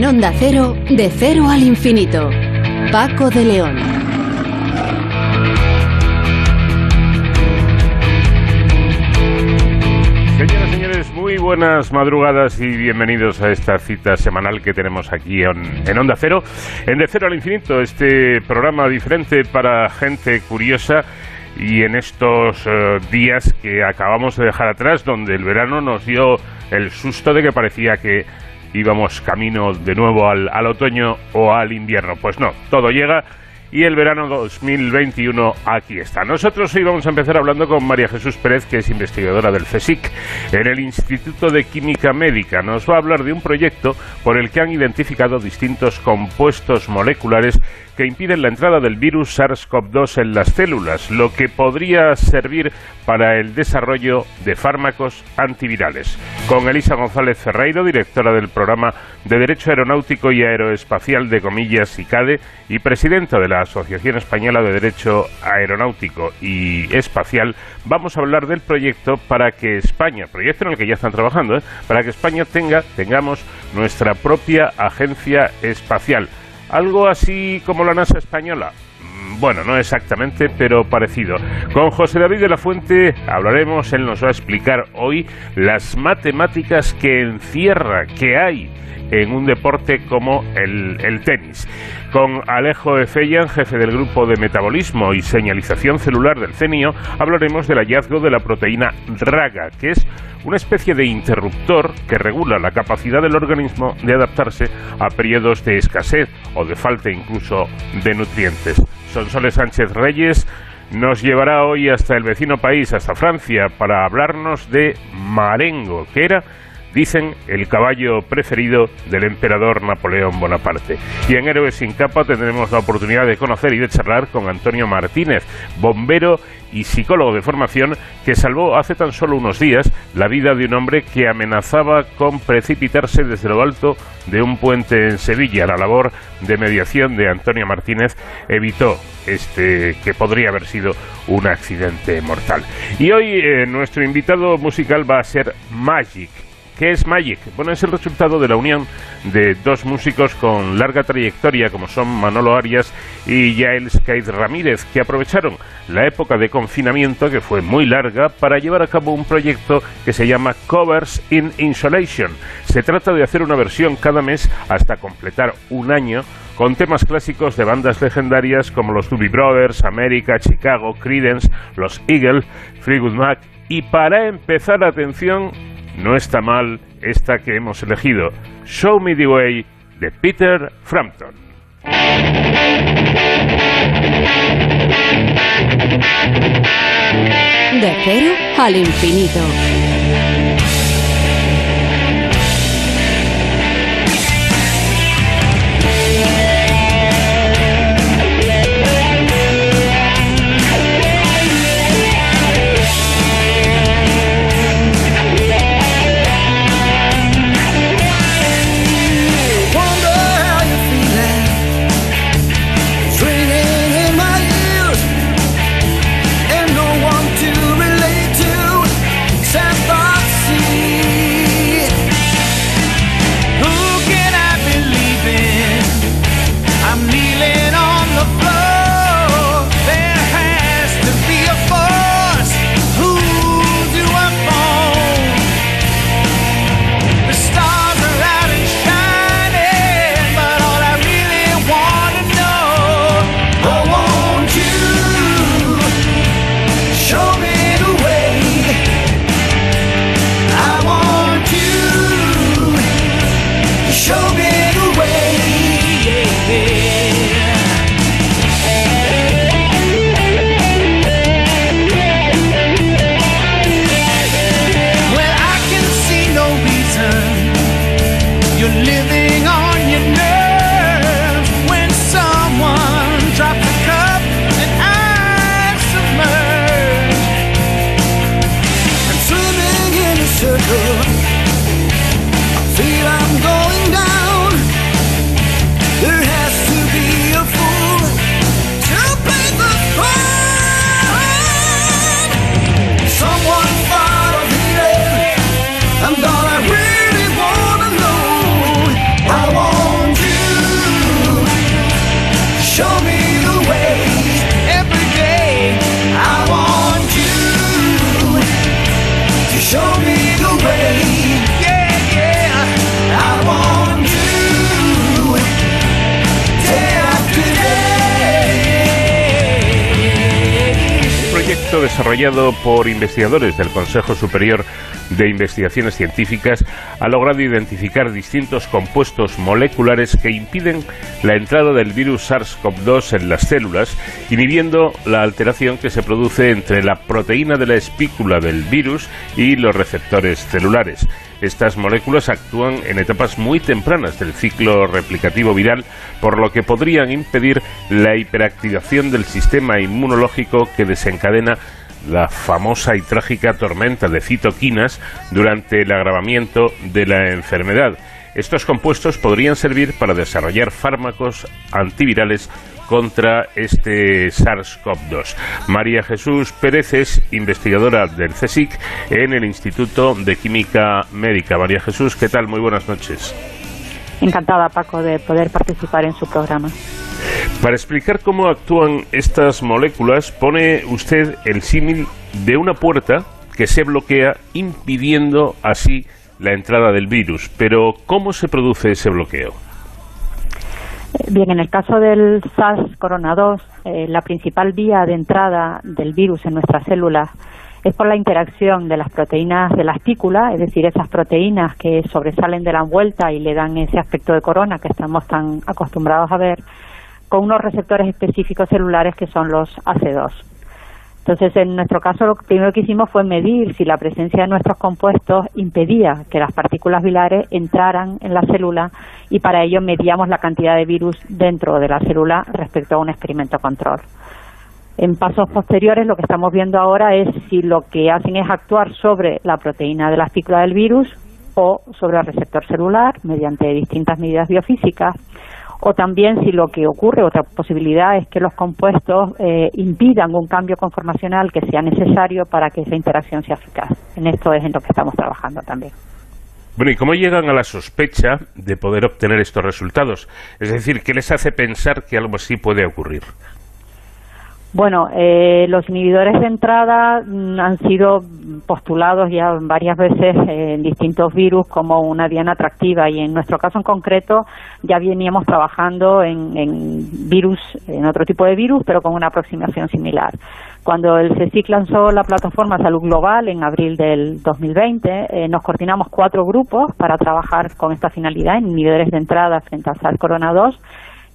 En Onda Cero, de cero al infinito. Paco de León. Señoras y señores, muy buenas madrugadas y bienvenidos a esta cita semanal que tenemos aquí en, en Onda Cero. En De Cero al Infinito, este programa diferente para gente curiosa y en estos eh, días que acabamos de dejar atrás, donde el verano nos dio el susto de que parecía que íbamos camino de nuevo al, al otoño o al invierno. Pues no, todo llega y el verano 2021 aquí está. Nosotros hoy vamos a empezar hablando con María Jesús Pérez, que es investigadora del CSIC en el Instituto de Química Médica. Nos va a hablar de un proyecto por el que han identificado distintos compuestos moleculares que impiden la entrada del virus SARS-CoV-2 en las células, lo que podría servir para el desarrollo de fármacos antivirales. Con Elisa González Ferreiro, directora del programa de Derecho Aeronáutico y Aeroespacial de Comillas ICADE y presidenta de la Asociación Española de Derecho Aeronáutico y Espacial, vamos a hablar del proyecto para que España, proyecto en el que ya están trabajando, ¿eh? para que España tenga, tengamos nuestra propia agencia espacial. Algo así como la NASA española. Mm, Bueno, no exactamente, pero parecido. Con José David de la Fuente hablaremos, él nos va a explicar hoy las matemáticas que encierra, que hay en un deporte como el, el tenis. Con Alejo Efeyan, jefe del grupo de metabolismo y señalización celular del CENIO, hablaremos del hallazgo de la proteína RAGA, que es una especie de interruptor que regula la capacidad del organismo de adaptarse a periodos de escasez o de falta incluso de nutrientes. Sonsoles Sánchez Reyes nos llevará hoy hasta el vecino país, hasta Francia, para hablarnos de Marengo, que era dicen el caballo preferido del emperador Napoleón Bonaparte. Y en Héroes sin capa tendremos la oportunidad de conocer y de charlar con Antonio Martínez, bombero y psicólogo de formación que salvó hace tan solo unos días la vida de un hombre que amenazaba con precipitarse desde lo alto de un puente en Sevilla. La labor de mediación de Antonio Martínez evitó este que podría haber sido un accidente mortal. Y hoy eh, nuestro invitado musical va a ser Magic. ¿Qué es Magic? Bueno, es el resultado de la unión de dos músicos con larga trayectoria como son Manolo Arias y Yael Skate Ramírez, que aprovecharon la época de confinamiento, que fue muy larga, para llevar a cabo un proyecto que se llama Covers in Insolation. Se trata de hacer una versión cada mes hasta completar un año con temas clásicos de bandas legendarias como los Doobie Brothers, América, Chicago, Creedence, los Eagles, Fleetwood Mac y para empezar, atención, no está mal esta que hemos elegido, Show Me the Way de Peter Frampton. De cero al infinito. Investigadores del Consejo Superior de Investigaciones Científicas ha logrado identificar distintos compuestos moleculares que impiden la entrada del virus SARS-CoV-2 en las células, inhibiendo la alteración que se produce entre la proteína de la espícula del virus y los receptores celulares. Estas moléculas actúan en etapas muy tempranas del ciclo replicativo viral, por lo que podrían impedir la hiperactivación del sistema inmunológico que desencadena la famosa y trágica tormenta de citoquinas durante el agravamiento de la enfermedad. Estos compuestos podrían servir para desarrollar fármacos antivirales contra este SARS-CoV-2. María Jesús Pérez es investigadora del CSIC en el Instituto de Química Médica. María Jesús, ¿qué tal? Muy buenas noches. Encantada, Paco, de poder participar en su programa. Para explicar cómo actúan estas moléculas, pone usted el símil de una puerta que se bloquea impidiendo así la entrada del virus. Pero, ¿cómo se produce ese bloqueo? Bien, en el caso del SARS-CoV-2, eh, la principal vía de entrada del virus en nuestras células es por la interacción de las proteínas de la espícula, es decir, esas proteínas que sobresalen de la envuelta y le dan ese aspecto de corona que estamos tan acostumbrados a ver, con unos receptores específicos celulares que son los AC2. Entonces, en nuestro caso, lo primero que hicimos fue medir si la presencia de nuestros compuestos impedía que las partículas vilares entraran en la célula y para ello medíamos la cantidad de virus dentro de la célula respecto a un experimento control. En pasos posteriores lo que estamos viendo ahora es si lo que hacen es actuar sobre la proteína de la espícula del virus o sobre el receptor celular mediante distintas medidas biofísicas o también si lo que ocurre, otra posibilidad es que los compuestos eh, impidan un cambio conformacional que sea necesario para que esa interacción sea eficaz. En esto es en lo que estamos trabajando también. Bueno, ¿y cómo llegan a la sospecha de poder obtener estos resultados? Es decir, ¿qué les hace pensar que algo así puede ocurrir? Bueno, eh, los inhibidores de entrada mm, han sido postulados ya varias veces en distintos virus como una diana atractiva y en nuestro caso en concreto ya veníamos trabajando en, virus, en otro tipo de virus, pero con una aproximación similar. Cuando el CSIC lanzó la plataforma Salud Global en abril del 2020, eh, nos coordinamos cuatro grupos para trabajar con esta finalidad en inhibidores de entrada frente al SARS-CoV-2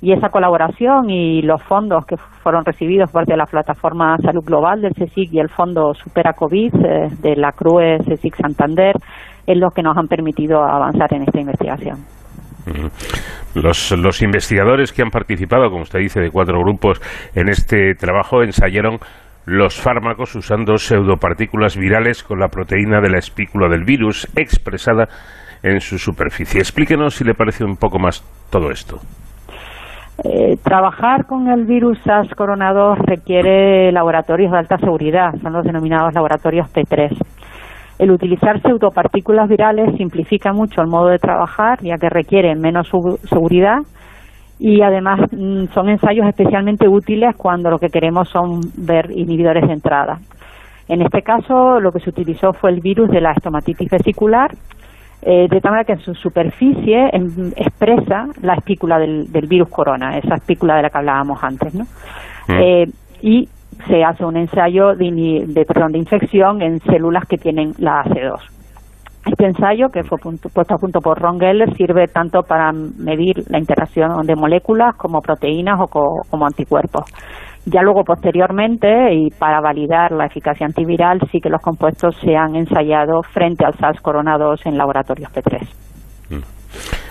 y esa colaboración y los fondos que fueron recibidos por de la plataforma Salud Global del CSIC y el fondo Supera COVID eh, de la CRUE CSIC Santander es lo que nos han permitido avanzar en esta investigación. Los, los investigadores que han participado, como usted dice, de cuatro grupos en este trabajo ensayaron los fármacos usando pseudopartículas virales con la proteína de la espícula del virus expresada en su superficie. Explíquenos si le parece un poco más todo esto. Eh, trabajar con el virus SARS-CoV-2 requiere laboratorios de alta seguridad, son los denominados laboratorios P3. El utilizar pseudopartículas virales simplifica mucho el modo de trabajar, ya que requiere menos seguridad y además mm, son ensayos especialmente útiles cuando lo que queremos son ver inhibidores de entrada. En este caso, lo que se utilizó fue el virus de la estomatitis vesicular, eh, de tal manera que en su superficie em, expresa la espícula del, virus corona, esa espícula de la que hablábamos antes, ¿no? Mm. Eh, y se hace un ensayo de, de, perdón, de infección en células que tienen la AC2. Este ensayo, que fue puesto a punto por Ron Geller, sirve tanto para medir la interacción de moléculas como proteínas o como anticuerpos. Ya luego, posteriormente, y para validar la eficacia antiviral, sí que los compuestos se han ensayado frente al SARS-CoV-2 en laboratorios P3. Mm.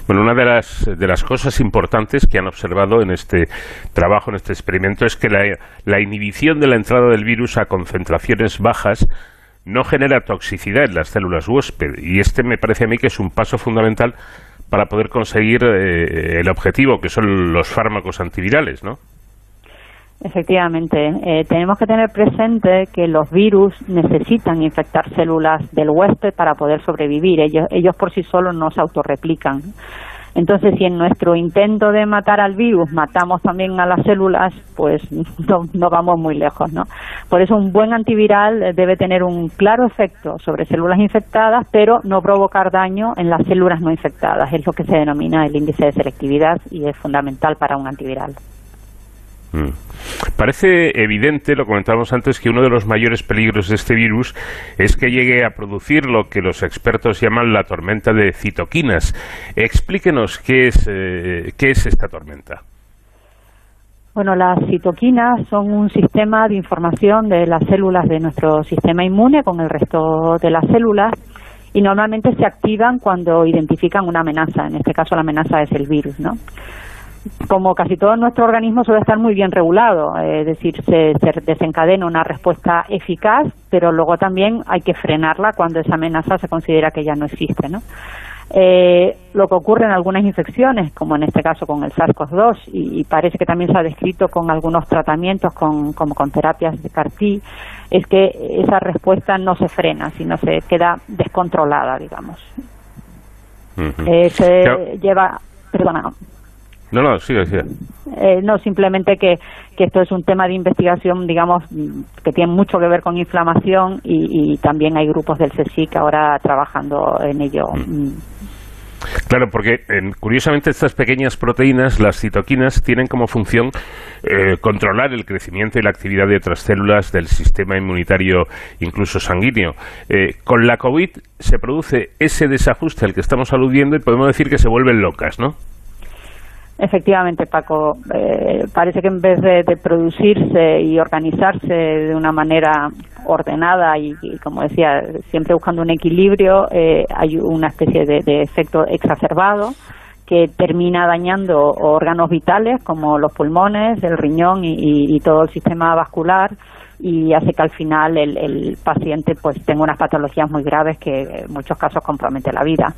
Bueno, una de las, de las cosas importantes que han observado en este trabajo, en este experimento, es que la, la inhibición de la entrada del virus a concentraciones bajas no genera toxicidad en las células huésped. Y este me parece a mí que es un paso fundamental para poder conseguir eh, el objetivo, que son los fármacos antivirales, ¿no? Efectivamente, eh, tenemos que tener presente que los virus necesitan infectar células del huésped para poder sobrevivir. Ellos, ellos por sí solos no se autorreplican. Entonces, si en nuestro intento de matar al virus matamos también a las células, pues no, no, vamos muy lejos, ¿no? Por eso un buen antiviral debe tener un claro efecto sobre células infectadas, pero no provocar daño en las células no infectadas. Es lo que se denomina el índice de selectividad y es fundamental para un antiviral. Mm. Parece evidente, lo comentábamos antes, que uno de los mayores peligros de este virus es que llegue a producir lo que los expertos llaman la tormenta de citoquinas. Explíquenos qué es, eh, qué es esta tormenta. Bueno, las citoquinas son un sistema de información de las células de nuestro sistema inmune con el resto de las células y normalmente se activan cuando identifican una amenaza. En este caso, la amenaza es el virus, ¿no? Como casi todo nuestro organismo suele estar muy bien regulado, es decir, se, desencadena una respuesta eficaz, pero luego también hay que frenarla cuando esa amenaza se considera que ya no existe, ¿no? Eh, lo que ocurre en algunas infecciones, como en este caso con el SARS-CoV-2, y, parece que también se ha descrito con algunos tratamientos, con, como con terapias de CAR-T, es que esa respuesta no se frena, sino se queda descontrolada, digamos. Eh, se lleva, perdona, no, no, sigue, sigue. Eh, no, simplemente que, que esto es un tema de investigación, digamos, que tiene mucho que ver con inflamación y, también hay grupos del CSIC ahora trabajando en ello. Mm. Claro, porque curiosamente estas pequeñas proteínas, las citoquinas, tienen como función eh, controlar el crecimiento y la actividad de otras células del sistema inmunitario, incluso sanguíneo. Eh, con la COVID se produce ese desajuste al que estamos aludiendo y podemos decir que se vuelven locas, ¿no? Efectivamente, Paco. Eh, parece que en vez de, producirse y organizarse de una manera ordenada y, como decía, siempre buscando un equilibrio, eh, hay una especie de, efecto exacerbado que termina dañando órganos vitales como los pulmones, el riñón y, todo el sistema vascular y hace que al final el, el paciente pues tenga unas patologías muy graves que en muchos casos compromete la vida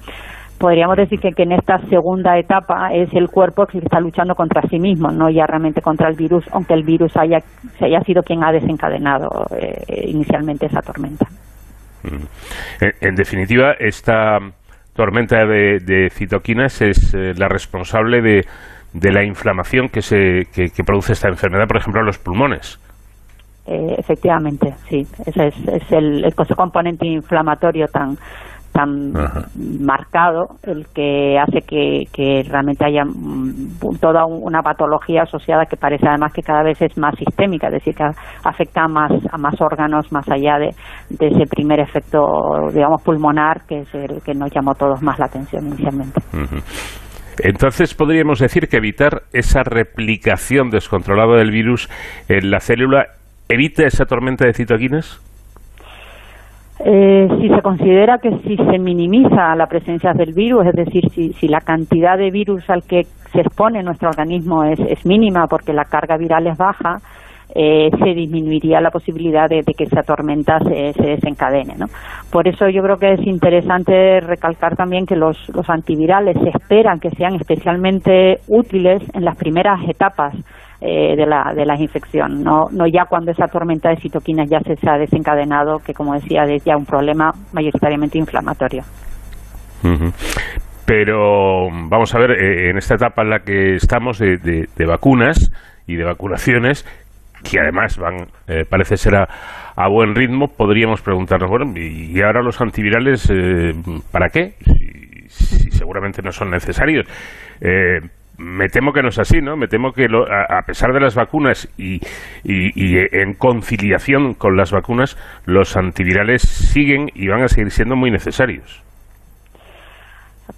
podríamos decir que, en esta segunda etapa es el cuerpo que está luchando contra sí mismo, no ya realmente contra el virus, aunque el virus haya, haya sido quien ha desencadenado eh, inicialmente esa tormenta. Mm. En, definitiva, esta tormenta de, citoquinas es eh, la responsable de, de, la inflamación que, se, que, produce esta enfermedad, por ejemplo, en los pulmones. Eh, efectivamente, sí, ese es, es el, el componente inflamatorio tan tan marcado el que hace que, realmente haya mm, toda una patología asociada que parece además que cada vez es más sistémica, es decir, que afecta a más, a más órganos más allá de, ese primer efecto, digamos, pulmonar, que es el que nos llamó todos más la atención inicialmente. Entonces podríamos decir que evitar esa replicación descontrolada del virus en la célula evita esa tormenta de citoquinas. Eh, si se considera que si se minimiza la presencia del virus, es decir, si, si la cantidad de virus al que se expone nuestro organismo es, mínima porque la carga viral es baja, eh, se disminuiría la posibilidad de, que esa tormenta se, se, desencadene. ¿no? Por eso yo creo que es interesante recalcar también que los, los antivirales se esperan que sean especialmente útiles en las primeras etapas eh, de, la, de la infección, no, no ya cuando esa tormenta de citoquinas ya se, ha desencadenado, que como decía, es ya un problema mayoritariamente inflamatorio. Pero vamos a ver, eh, en esta etapa en la que estamos de, de, vacunas y de vacunaciones, que además van, eh, parece ser a, buen ritmo, podríamos preguntarnos, bueno, ¿y ahora los antivirales para qué? Si, seguramente no son necesarios. Eh, me temo que no es así, ¿no? Me temo que a, pesar de las vacunas y, y, en conciliación con las vacunas, los antivirales siguen y van a seguir siendo muy necesarios.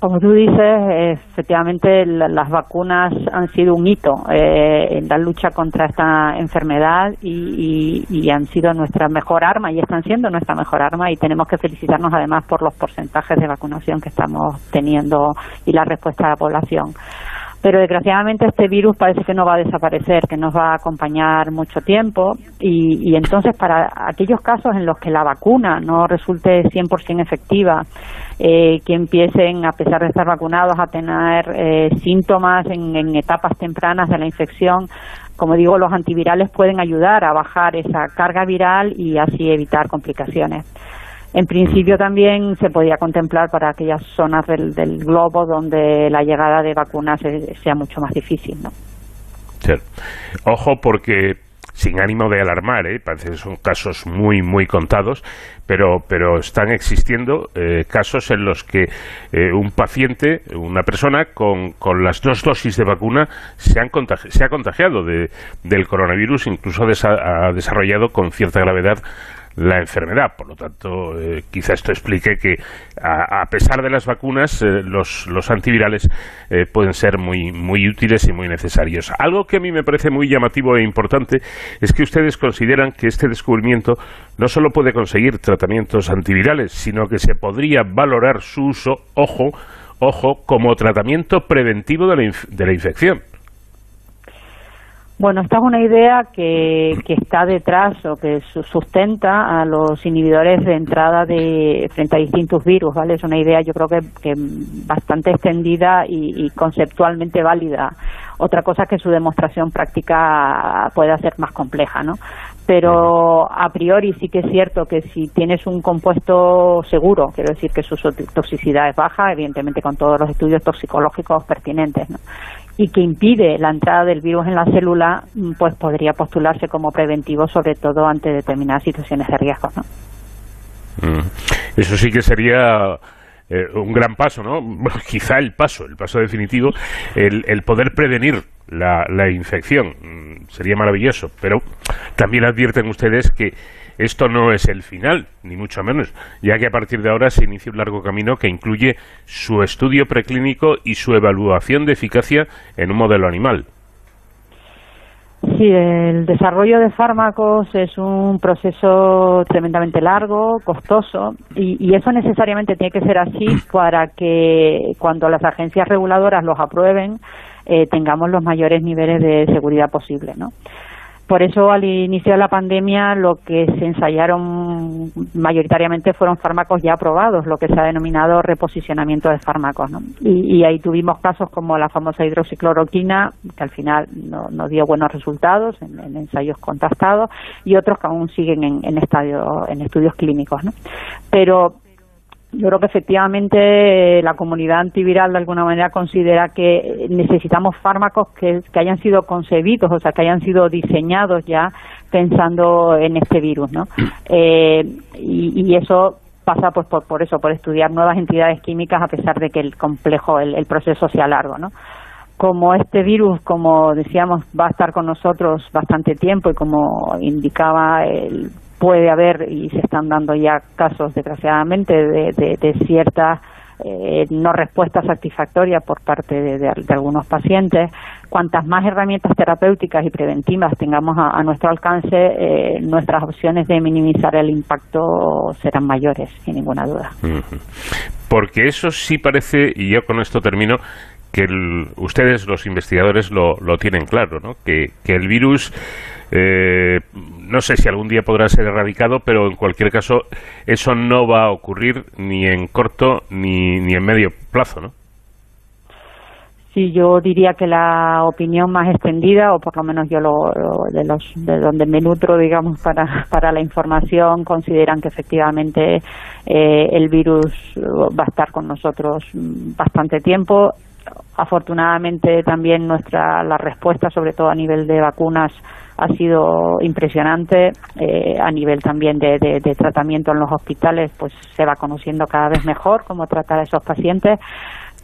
Como tú dices, efectivamente las vacunas han sido un hito eh, en la lucha contra esta enfermedad y, y, han sido nuestra mejor arma y están siendo nuestra mejor arma y tenemos que felicitarnos además por los porcentajes de vacunación que estamos teniendo y la respuesta de la población pero desgraciadamente este virus parece que no va a desaparecer, que nos va a acompañar mucho tiempo y, entonces para aquellos casos en los que la vacuna no resulte 100% efectiva, eh, que empiecen, a pesar de estar vacunados, a tener eh, síntomas en, en etapas tempranas de la infección, como digo, los antivirales pueden ayudar a bajar esa carga viral y así evitar complicaciones. En principio también se podía contemplar para aquellas zonas del, globo donde la llegada de vacunas sea mucho más difícil, ¿no? Ojo porque sin ánimo de alarmar, ¿eh? parece que son casos muy, muy contados, pero, pero están existiendo eh, casos en los que eh, un paciente, una persona con, con, las dos dosis de vacuna se, han se ha contagiado de, del coronavirus, incluso ha desarrollado con cierta gravedad la enfermedad. Por lo tanto, eh, quizá esto explique que a, pesar de las vacunas, eh, los, antivirales eh, pueden ser muy, muy útiles y muy necesarios. Algo que a mí me parece muy llamativo e importante es que ustedes consideran que este descubrimiento no solo puede conseguir tratamientos antivirales, sino que se podría valorar su uso, ojo, ojo, como tratamiento preventivo de la, de la infección. Bueno, esta es una idea que, que está detrás o que sustenta a los inhibidores de entrada de frente a distintos virus, ¿vale? Es una idea yo creo que, que bastante extendida y, y, conceptualmente válida. Otra cosa es que su demostración práctica puede ser más compleja, ¿no? Pero a priori sí que es cierto que si tienes un compuesto seguro, quiero decir que su toxicidad es baja, evidentemente con todos los estudios toxicológicos pertinentes, ¿no? Y que impide la entrada del virus en la célula, mm, pues podría postularse como preventivo, sobre todo ante determinadas situaciones de riesgo. ¿no? Mm. Eso sí que sería eh, un gran paso, ¿no? quizá el paso, el paso definitivo, el, el poder prevenir la, infección. Mm, sería maravilloso, pero también advierten ustedes que esto no es el final, ni mucho menos, ya que a partir de ahora se inicia un largo camino que incluye su estudio preclínico y su evaluación de eficacia en un modelo animal. Sí, el desarrollo de fármacos es un proceso tremendamente largo, costoso, y, eso necesariamente tiene que ser así para que cuando las agencias reguladoras los aprueben eh, tengamos los mayores niveles de seguridad posible, ¿no? Por eso, al inicio de la pandemia, lo que se ensayaron mayoritariamente fueron fármacos ya aprobados, lo que se ha denominado reposicionamiento de fármacos. ¿no? Y, ahí tuvimos casos como la famosa hidroxicloroquina, que al final no, dio buenos resultados en, ensayos contrastados, y otros que aún siguen en, en, en estudios clínicos. ¿no? Pero yo creo que efectivamente la comunidad antiviral de alguna manera considera que necesitamos fármacos que, hayan sido concebidos, o sea, que hayan sido diseñados ya pensando en este virus, ¿no? Eh, y, eso pasa pues por, por eso, por estudiar nuevas entidades químicas a pesar de que el complejo, el, el proceso sea largo, ¿no? como este virus, como decíamos, va a estar con nosotros bastante tiempo y como indicaba el puede haber y se están dando ya casos desgraciadamente de, de, ciertas eh, no respuestas satisfactorias por parte de, algunos pacientes. Cuantas más herramientas terapéuticas y preventivas tengamos a, nuestro alcance, eh, nuestras opciones de minimizar el impacto serán mayores, sin ninguna duda. Porque eso sí parece, y yo con esto termino, que ustedes, los investigadores, lo, lo tienen claro, ¿no? que el virus eh, no sé si algún día podrá ser erradicado, pero en cualquier caso eso no va a ocurrir ni en corto ni, ni en medio plazo, ¿no? Sí, yo diría que la opinión más extendida, o por lo menos yo lo, de, los, de donde me nutro, digamos, para, para la información, consideran que efectivamente eh, el virus va a estar con nosotros bastante tiempo. Afortunadamente también nuestra la respuesta, sobre todo a nivel de vacunas, ha sido impresionante eh, a nivel también de, tratamiento en los hospitales pues se va conociendo cada vez mejor cómo tratar a esos pacientes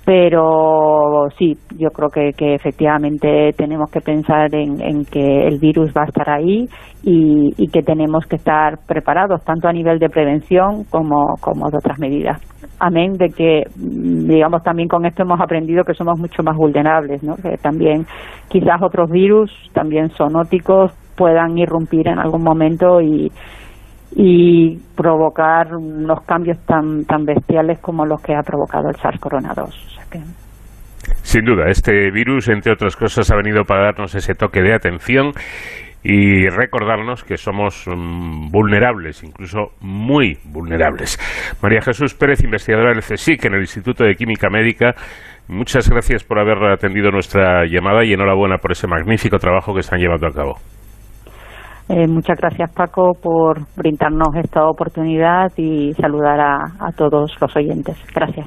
pero sí, yo creo que, que efectivamente tenemos que pensar en, en, que el virus va a estar ahí y, y, que tenemos que estar preparados tanto a nivel de prevención como, como de otras medidas. Amén de que, mm, digamos, también con esto hemos aprendido que somos mucho más vulnerables, ¿no? que también quizás otros virus, también zoonóticos, puedan irrumpir en algún momento y, y provocar unos cambios tan tan bestiales como los que ha provocado el SARS-CoV-2. Sin duda, este virus, entre otras cosas, ha venido para darnos ese toque de atención y recordarnos que somos mm, vulnerables, incluso muy vulnerables. María Jesús Pérez, investigadora del CSIC en el Instituto de Química Médica, muchas gracias por haber atendido nuestra llamada y enhorabuena por ese magnífico trabajo que están llevando a cabo. Eh, muchas gracias Paco por brindarnos esta oportunidad y saludar a, a todos los oyentes. Gracias.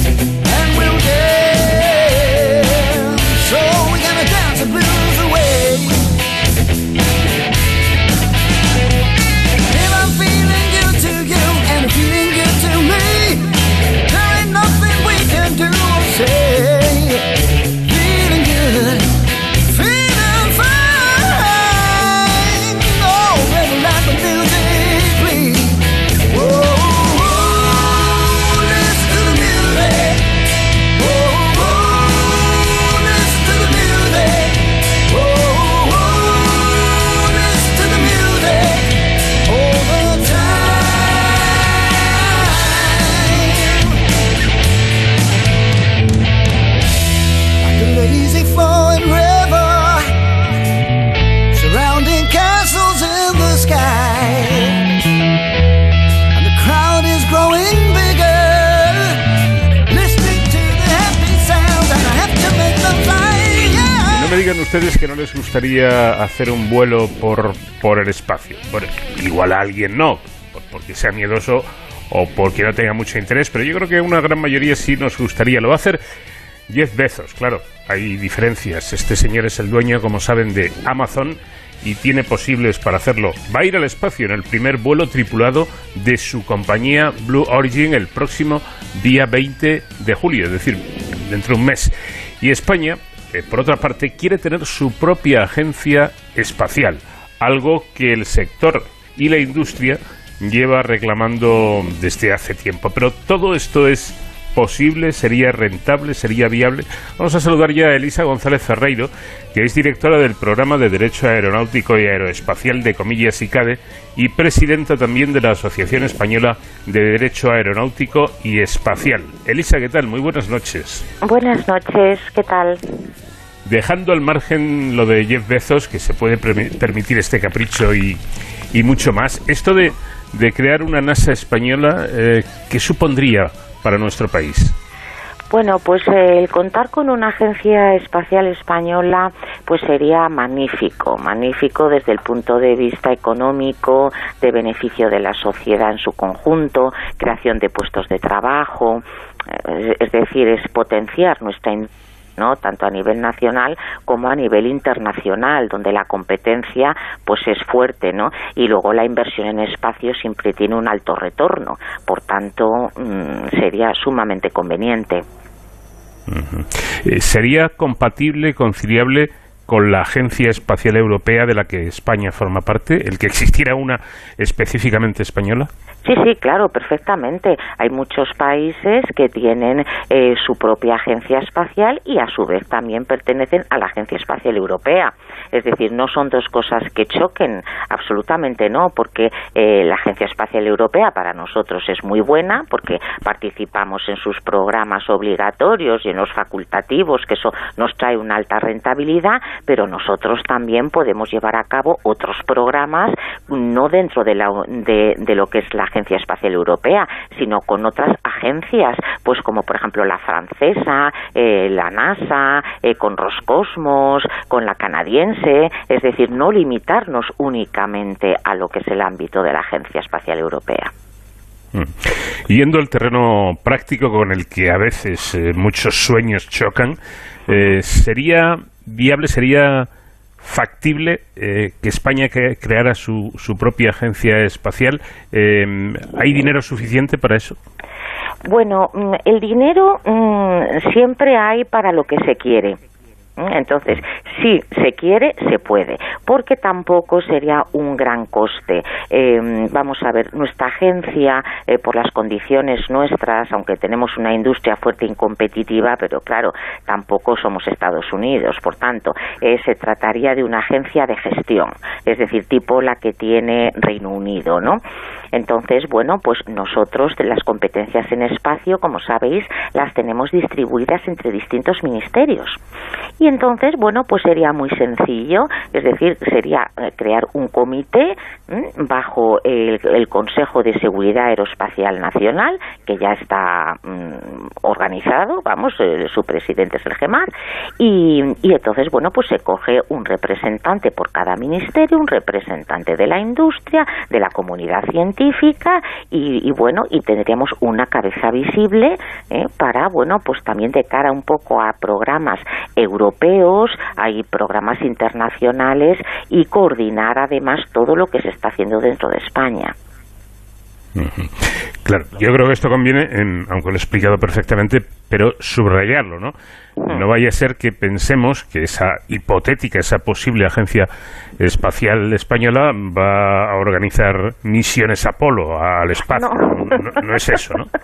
thank you. No les gustaría hacer un vuelo por, por el espacio. Bueno, igual a alguien no, por- porque sea miedoso o porque no tenga mucho interés, pero yo creo que una gran mayoría sí nos gustaría. Lo va a hacer Jeff Bezos, claro, hay diferencias. Este señor es el dueño, como saben, de Amazon y tiene posibles para hacerlo. Va a ir al espacio en el primer vuelo tripulado de su compañía Blue Origin el próximo día 20 de julio, es decir, dentro de un mes. Y España, eh, por otra parte, quiere tener su propia agencia espacial, algo que el sector y la industria lleva reclamando desde hace tiempo. Pero todo esto es posible, sería rentable, sería viable. Vamos a saludar ya a Elisa González Ferreiro, que es directora del programa de Derecho Aeronáutico y Aeroespacial de Comillas y CADE y presidenta también de la Asociación Española de Derecho Aeronáutico y Espacial. Elisa, ¿qué tal? Muy buenas noches. Buenas noches, ¿qué tal? Dejando al margen lo de Jeff Bezos, que se puede permi- permitir este capricho y, y mucho más, esto de, de crear una NASA española, eh, ¿qué supondría para nuestro país? Bueno, pues eh, el contar con una agencia espacial española pues sería magnífico, magnífico desde el punto de vista económico, de beneficio de la sociedad en su conjunto, creación de puestos de trabajo, eh, es decir, es potenciar nuestra ¿no? tanto a nivel nacional como a nivel internacional, donde la competencia pues es fuerte, ¿no? Y luego la inversión en espacio siempre tiene un alto retorno, por tanto mm, sería sumamente conveniente. Eh, ¿Sería compatible, conciliable con la Agencia Espacial Europea de la que España forma parte, el que existiera una específicamente española? Sí, sí, claro, perfectamente. Hay muchos países que tienen eh, su propia agencia espacial y a su vez también pertenecen a la Agencia Espacial Europea. Es decir, no son dos cosas que choquen, absolutamente no, porque eh, la Agencia Espacial Europea para nosotros es muy buena porque participamos en sus programas obligatorios y en los facultativos, que eso nos trae una alta rentabilidad, pero nosotros también podemos llevar a cabo otros programas no dentro de, la, de, lo que es la Agencia Espacial Europea, sino con otras agencias, pues como por ejemplo la francesa, eh, la NASA, eh, con Roscosmos, con la canadiense, es decir, no limitarnos únicamente a lo que es el ámbito de la Agencia Espacial Europea. Mm. Yendo al terreno práctico con el que a veces eh, muchos sueños chocan, ¿sería viable, sería factible eh, que España creara su, su, propia agencia espacial? ¿Hay dinero suficiente para eso? Bueno, mm, el dinero mm, siempre hay para lo que se quiere. Entonces, si se quiere, se puede, porque tampoco sería un gran coste. Em, vamos a ver, nuestra agencia, eh, por las condiciones nuestras, aunque tenemos una industria fuerte y competitiva, pero claro, tampoco somos Estados Unidos. Por tanto, eh, se trataría de una agencia de gestión, es decir, tipo la que tiene Reino Unido, ¿no? Entonces, bueno, pues nosotros las competencias en espacio, como sabéis, las tenemos distribuidas entre distintos ministerios. Y entonces, bueno, pues sería muy sencillo, es decir, sería eh, crear un comité bajo el, Consejo de Seguridad Aeroespacial Nacional, que ya está mm, organizado, vamos, eh, su presidente es el GEMAR, y, y entonces, bueno, pues se coge un representante por cada ministerio, un representante de la industria, de la comunidad científica, y, bueno, y tendríamos una cabeza visible eh, para, bueno, pues también de cara un poco a programas europeos, hay programas internacionales y coordinar además todo lo que se está haciendo dentro de España. Claro, yo creo que esto conviene, aunque lo he explicado perfectamente, pero subrayarlo, ¿no? No vaya a ser que pensemos que esa hipotética, esa posible agencia espacial española va a organizar misiones Apolo al espacio. No, es eso, ¿no?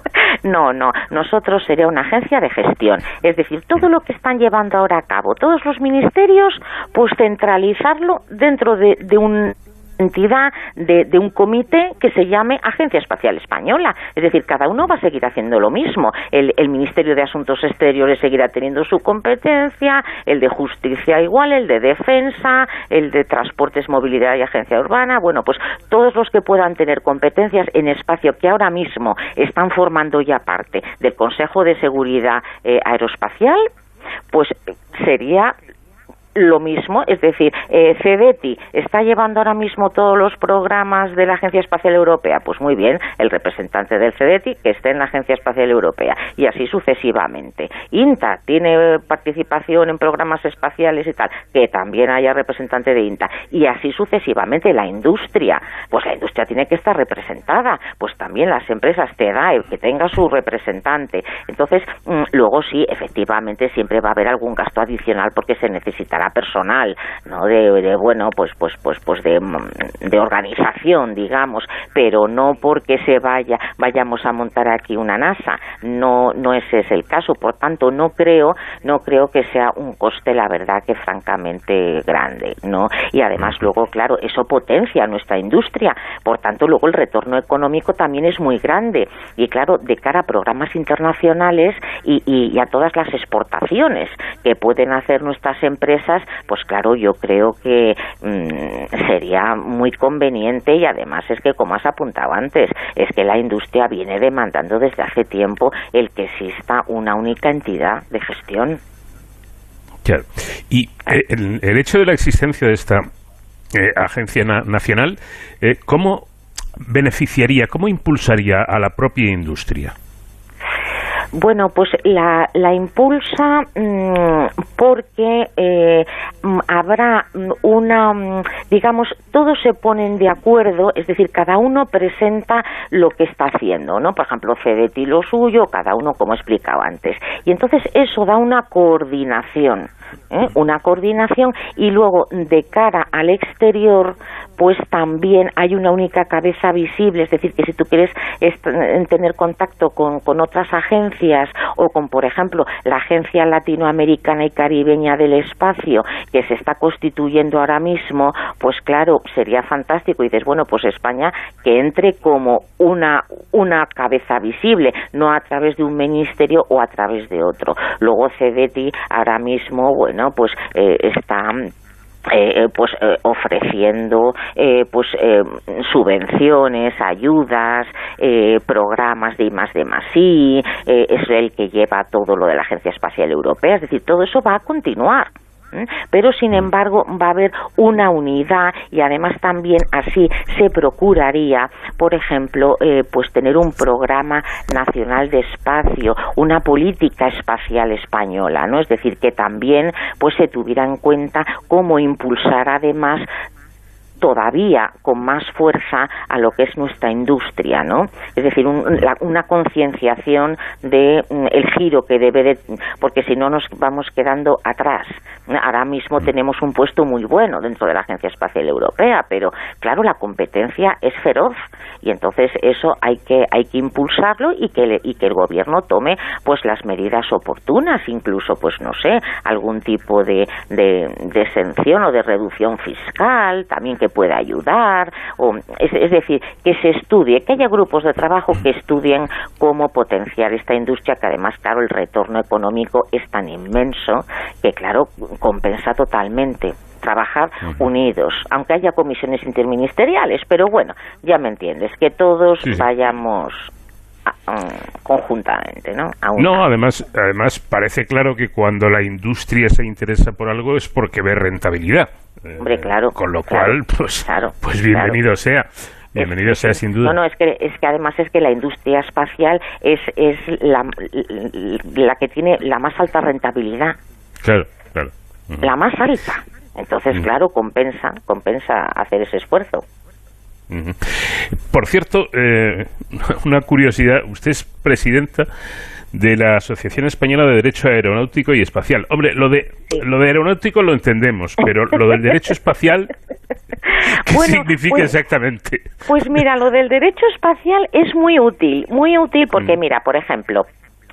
No, no. Nosotros sería una agencia de gestión. Es decir, todo lo que están llevando ahora a cabo todos los ministerios, pues centralizarlo dentro de un entidad de, un comité que se llame Agencia Espacial Española. Es decir, cada uno va a seguir haciendo lo mismo. El, Ministerio de Asuntos Exteriores seguirá teniendo su competencia, el de Justicia igual, el de Defensa, el de Transportes, Movilidad y Agencia Urbana. Bueno, pues todos los que puedan tener competencias en espacio que ahora mismo están formando ya parte del Consejo de Seguridad eh, Aeroespacial, pues sería lo mismo, es decir, eh, está llevando ahora mismo todos los programas de la Agencia Espacial Europea, pues muy bien, el representante del CEDETI que esté en la Agencia Espacial Europea y así sucesivamente. INTA tiene participación en programas espaciales y tal, que también haya representante de INTA y así sucesivamente. La industria, pues la industria tiene que estar representada, pues también las empresas te da que tenga su representante. Entonces, mm, luego sí, efectivamente siempre va a haber algún gasto adicional porque se necesitará personal, ¿no? De, bueno, pues pues pues pues de, organización, digamos, pero no porque se vaya vayamos a montar aquí una NASA, no no ese es el caso, por tanto no creo no creo que sea un coste la verdad que francamente grande, ¿no? Y además luego claro, eso potencia nuestra industria, por tanto luego el retorno económico también es muy grande y claro, de cara a programas internacionales y, y a todas las exportaciones que pueden hacer nuestras empresas pues claro, yo creo que mm, sería muy conveniente y además es que, como has apuntado antes, es que la industria viene demandando desde hace tiempo el que exista una única entidad de gestión. Claro. Y eh, el, hecho de la existencia de esta eh, agencia nacional, eh, ¿cómo beneficiaría, cómo impulsaría a la propia industria? Bueno, pues la, la impulsa mm, porque eh, mm, habrá una, mm, digamos, todos se ponen de acuerdo, es decir, cada uno presenta lo que está haciendo, ¿no? Por ejemplo, Cedeti lo suyo, cada uno como he explicado antes. Y entonces eso da una coordinación. ¿Eh? una coordinación y luego de cara al exterior pues también hay una única cabeza visible, es decir, que si tú quieres tener contacto con, con, otras agencias o con, por ejemplo, la Agencia Latinoamericana y Caribeña del Espacio, que se está constituyendo ahora mismo, pues claro, sería fantástico. Y dices, bueno, pues España que entre como una, una cabeza visible, no a través de un ministerio o a través de otro. Luego CEDETI ahora mismo, bueno, pues eh, está eh, pues eh, ofreciendo eh, pues subvenciones, ayudas, programas de más de más es el que lleva todo lo de la Agencia Espacial Europea, es decir, todo eso va a continuar. Pero sin embargo va a haber una unidad y además también así se procuraría, por ejemplo, eh, pues tener un programa nacional de espacio, una política espacial española, ¿no? Es decir, que también pues se tuviera en cuenta cómo impulsar además todavía con más fuerza a lo que es nuestra industria, ¿no? Es decir, una concienciación de mm, el giro que debe de, porque si no nos vamos quedando atrás. Ahora mismo mm. tenemos un puesto muy bueno dentro de la Agencia Espacial Europea, pero claro, la competencia es feroz y entonces eso hay que hay que impulsarlo y que y que el gobierno tome pues las medidas oportunas, incluso pues no sé, algún tipo de, de, de exención o de reducción fiscal, también que pueda ayudar, o, es, decir, que se estudie, que haya grupos de trabajo que estudien cómo potenciar esta industria, que además, claro, el retorno económico es tan inmenso que, claro, compensa totalmente trabajar unidos, aunque haya comisiones interministeriales, pero bueno, ya me entiendes, que todos vayamos conjuntamente, ¿no? no, además, además parece claro que cuando la industria se interesa por algo es porque ve rentabilidad. Hombre, claro. Con lo cual, pues, pues bienvenido sea. Bienvenido sea, sin duda. No, no, es que, es que además es que la industria espacial es, es la, la que tiene la más alta rentabilidad. Claro, claro. La más alta. Entonces, claro, compensa, compensa hacer ese esfuerzo. Por cierto, eh, una curiosidad, usted es presidenta de la Asociación Española de Derecho Aeronáutico y Espacial. Hombre, lo de lo de aeronáutico lo entendemos, pero lo del derecho espacial ¿qué significa pues, exactamente? Pues mira, lo del derecho espacial es muy útil, muy útil porque mm. mira, por ejemplo,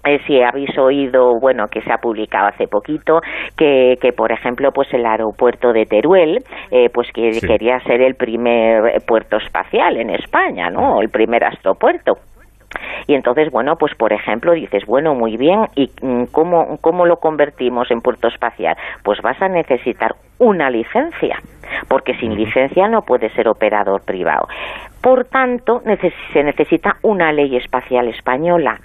eh, si habéis oído, bueno, que se ha publicado hace poquito, que, que por ejemplo, pues el aeropuerto de Teruel, eh, pues que quería ser el primer puerto espacial en España, ¿no? El primer astropuerto. Y entonces, bueno, pues por ejemplo dices, bueno, muy bien, ¿y cómo, cómo lo convertimos en puerto espacial? Pues vas a necesitar una licencia, porque sin licencia no puede ser operador privado. Por tanto, se necesita una ley espacial española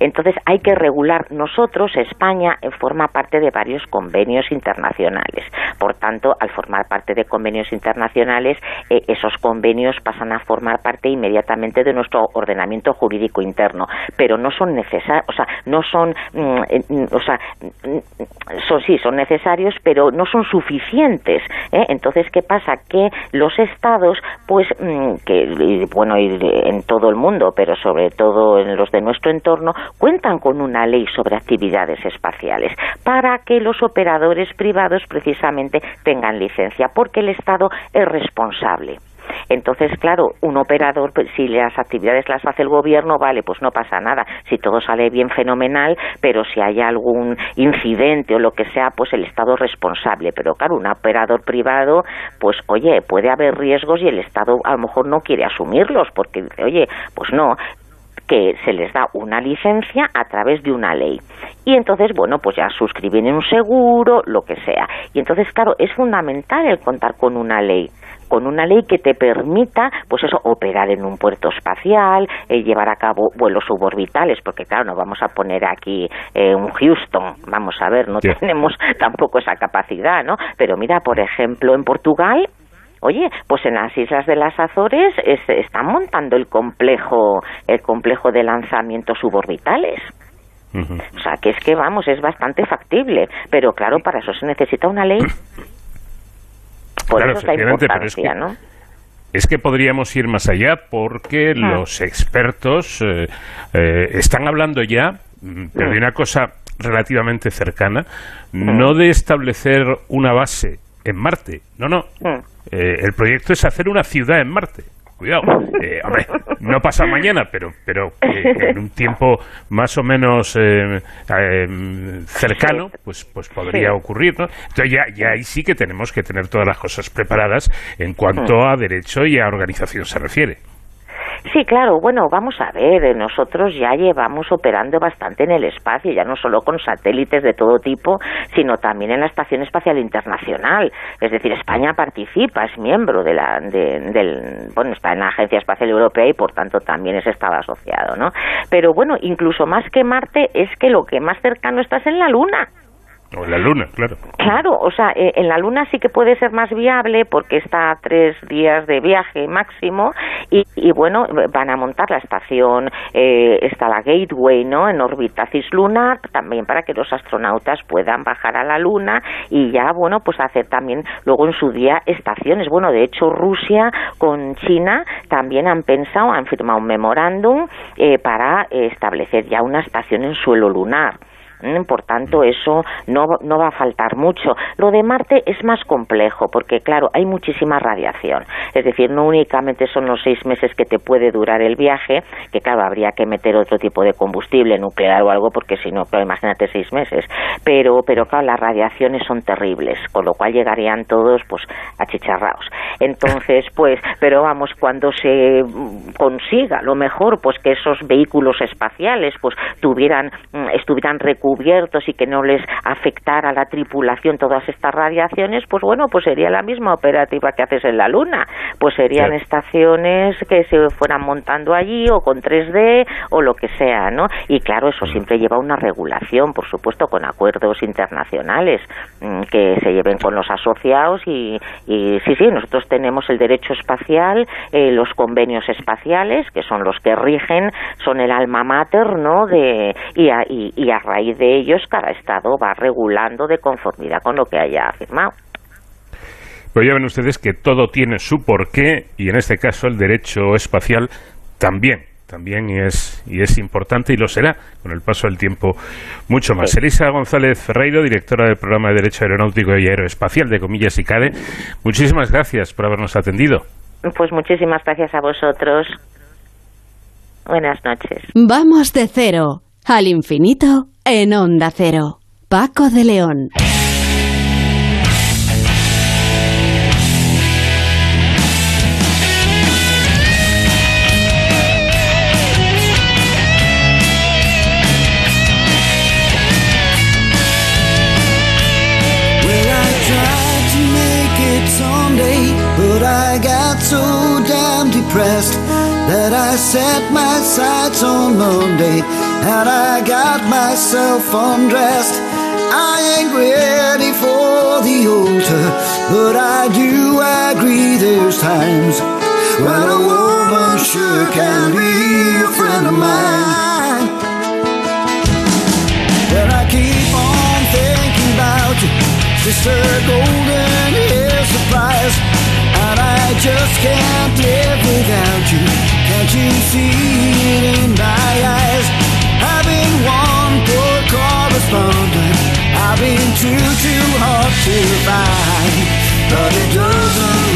entonces hay que regular. Nosotros, España, eh, forma parte de varios convenios internacionales. Por tanto, al formar parte de convenios internacionales, eh, esos convenios pasan a formar parte inmediatamente de nuestro ordenamiento jurídico interno. Pero no son necesarios, o sea, no son, mm, eh, mm, o sea, mm, son, sí, son necesarios, pero no son suficientes. Entonces, ¿qué pasa? Que los estados, pues, que, bueno, en todo el mundo, pero sobre todo en los de nuestro entorno, cuentan con una ley sobre actividades espaciales para que los operadores privados precisamente tengan licencia, porque el Estado es responsable. Entonces, claro, un operador, pues, si las actividades las hace el gobierno, vale, pues no pasa nada. Si todo sale bien, fenomenal, pero si hay algún incidente o lo que sea, pues el Estado es responsable. Pero claro, un operador privado, pues oye, puede haber riesgos y el Estado a lo mejor no quiere asumirlos porque dice, oye, pues no que se les da una licencia a través de una ley. Y entonces, bueno, pues ya suscriben un seguro, lo que sea. Y entonces, claro, es fundamental el contar con una ley con una ley que te permita, pues eso, operar en un puerto espacial, eh, llevar a cabo vuelos suborbitales, porque claro, no vamos a poner aquí eh, un Houston, vamos a ver, no tenemos tampoco esa capacidad, ¿no? Pero mira, por ejemplo, en Portugal Oye, pues en las islas de las Azores están montando el complejo, el complejo de lanzamientos suborbitales. O sea, que es que vamos, es bastante factible, pero claro, para eso se necesita una ley. Por eso es la importancia, ¿no? Es que podríamos ir más allá porque ah. los expertos eh, eh, están hablando ya, mm, pero de una cosa relativamente cercana, no de establecer una base en Marte, no, no, eh, el proyecto es hacer una ciudad en Marte. Cuidado, eh, hombre, no pasa mañana, pero, pero en un tiempo más o menos eh, cercano, pues, pues podría ocurrir, ¿no? Entonces ya, ya ahí sí que tenemos que tener todas las cosas preparadas en cuanto mm. a derecho y a organización se refiere. Sí, claro, bueno, vamos a ver, eh, nosotros ya llevamos operando bastante en el espacio, ya no solo con satélites de todo tipo, sino también en la Estación Espacial Internacional. Es decir, España participa, es miembro de la, del, bueno, está en la Agencia Espacial Europea y por tanto también es estado asociado, ¿no? Pero bueno, incluso más que Marte es que lo que más cercano está es en la Luna. O en la Luna, claro. Claro, o sea, eh, en la Luna sí que puede ser más viable porque está a tres días de viaje máximo y, y bueno, van a montar la estación, eh, está la Gateway, ¿no? En órbita cislunar, también para que los astronautas puedan bajar a la Luna y ya, bueno, pues hacer también luego en su día estaciones. Bueno, de hecho, Rusia con China también han pensado, han firmado un memorándum eh, para establecer ya una estación en suelo lunar. Por tanto, eso no, no va a faltar mucho. Lo de Marte es más complejo porque, claro, hay muchísima radiación. Es decir, no únicamente son los seis meses que te puede durar el viaje, que, claro, habría que meter otro tipo de combustible nuclear o algo porque si no, claro, imagínate seis meses. Pero, pero, claro, las radiaciones son terribles, con lo cual llegarían todos, pues, achicharrados. Entonces, pues, pero vamos, cuando se mm, consiga, lo mejor, pues, que esos vehículos espaciales, pues, tuvieran, mm, estuvieran recubiertos y que no les afectara a la tripulación todas estas radiaciones, pues bueno, pues sería la misma operativa que haces en la Luna. Pues serían estaciones que se fueran montando allí o con 3D o lo que sea, ¿no? Y claro, eso siempre lleva una regulación, por supuesto, con acuerdos internacionales mm, que se lleven con los asociados y, y sí, sí, nosotros tenemos el derecho espacial, eh, los convenios espaciales, que son los que rigen, son el alma mater, ¿no? De, y, a, y- y a raíz de ellos cada estado va regulando de conformidad con lo que haya firmado. Pero ya ven ustedes que todo tiene su porqué y en este caso el derecho espacial también. También y es, y es importante y lo será con el paso del tiempo mucho más. Sí. Elisa González Ferreiro, directora del programa de Derecho Aeronáutico y Aeroespacial de Comillas y CADE, muchísimas gracias por habernos atendido. Pues muchísimas gracias a vosotros. Buenas noches. Vamos de cero al infinito en Onda Cero. Paco de León. Damn depressed that I set my sights on Monday and I got myself undressed. I ain't ready for the altar, but I do agree there's times when a woman sure can be a friend of mine. Well, I keep on thinking about you, Sister Golden Hair Surprise. And I just can't live without you. Can't you see it in my eyes? I've been one poor correspondent. I've been too, too hard to find. But it doesn't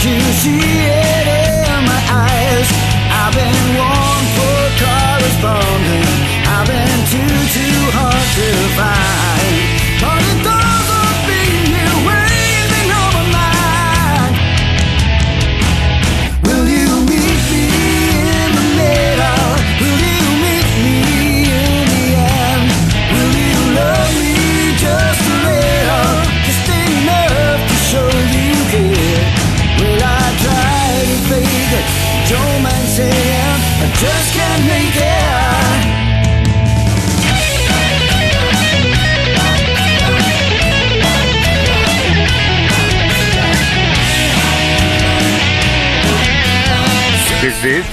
you see it in my eyes? I've been one poor correspondent. I've been too too hard to find,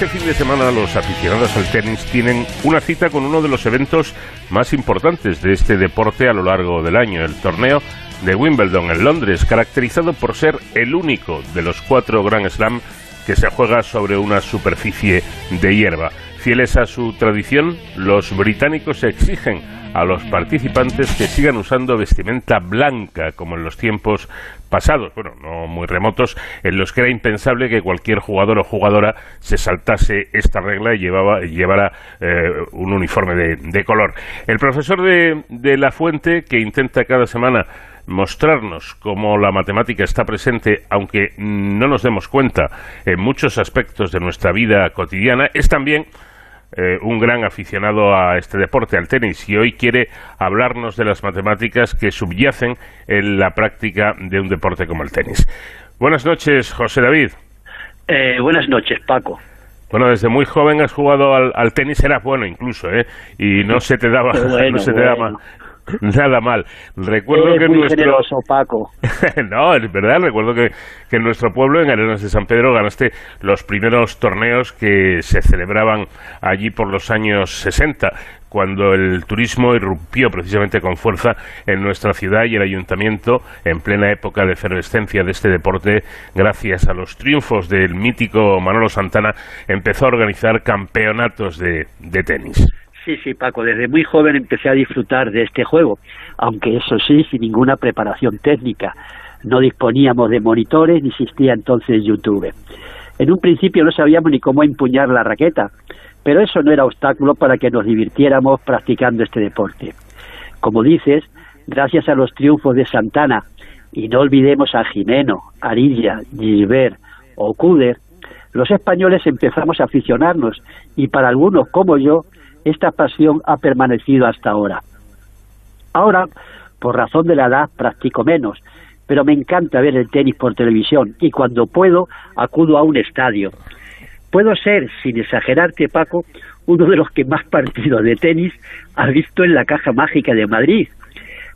este fin de semana los aficionados al tenis tienen una cita con uno de los eventos más importantes de este deporte a lo largo del año, el torneo de Wimbledon en Londres, caracterizado por ser el único de los cuatro Grand Slam que se juega sobre una superficie de hierba. Fieles a su tradición, los británicos exigen a los participantes que sigan usando vestimenta blanca, como en los tiempos pasados, bueno, no muy remotos, en los que era impensable que cualquier jugador o jugadora se saltase esta regla y llevaba, llevara eh, un uniforme de, color. El profesor de, de La Fuente, que intenta cada semana mostrarnos cómo la matemática está presente, aunque no nos demos cuenta en muchos aspectos de nuestra vida cotidiana, es también eh, un gran aficionado a este deporte, al tenis, y hoy quiere hablarnos de las matemáticas que subyacen en la práctica de un deporte como el tenis. Buenas noches, José David. Eh, buenas noches, Paco. Bueno, desde muy joven has jugado al, tenis, eras bueno incluso, ¿eh? Y no se te daba, no se te daba nada mal. Recuerdo que muy nuestro... generoso, Paco. no, es verdad, recuerdo que, que en nuestro pueblo, en Arenas de San Pedro, ganaste los primeros torneos que se celebraban allí por los años 60 cuando el turismo irrumpió precisamente con fuerza en nuestra ciudad y el ayuntamiento, en plena época de efervescencia de este deporte, gracias a los triunfos del mítico Manolo Santana, empezó a organizar campeonatos de, de tenis. Sí, sí, Paco, desde muy joven empecé a disfrutar de este juego, aunque eso sí, sin ninguna preparación técnica. No disponíamos de monitores ni existía entonces YouTube. En un principio no sabíamos ni cómo empuñar la raqueta, pero eso no era obstáculo para que nos divirtiéramos practicando este deporte. Como dices, gracias a los triunfos de Santana, y no olvidemos a Jimeno, Arilla, Gilbert o Cuder, los españoles empezamos a aficionarnos y para algunos como yo, esta pasión ha permanecido hasta ahora. Ahora, por razón de la edad, practico menos, pero me encanta ver el tenis por televisión y cuando puedo acudo a un estadio. Puedo ser, sin exagerarte, Paco, uno de los que más partidos de tenis ha visto en la Caja Mágica de Madrid.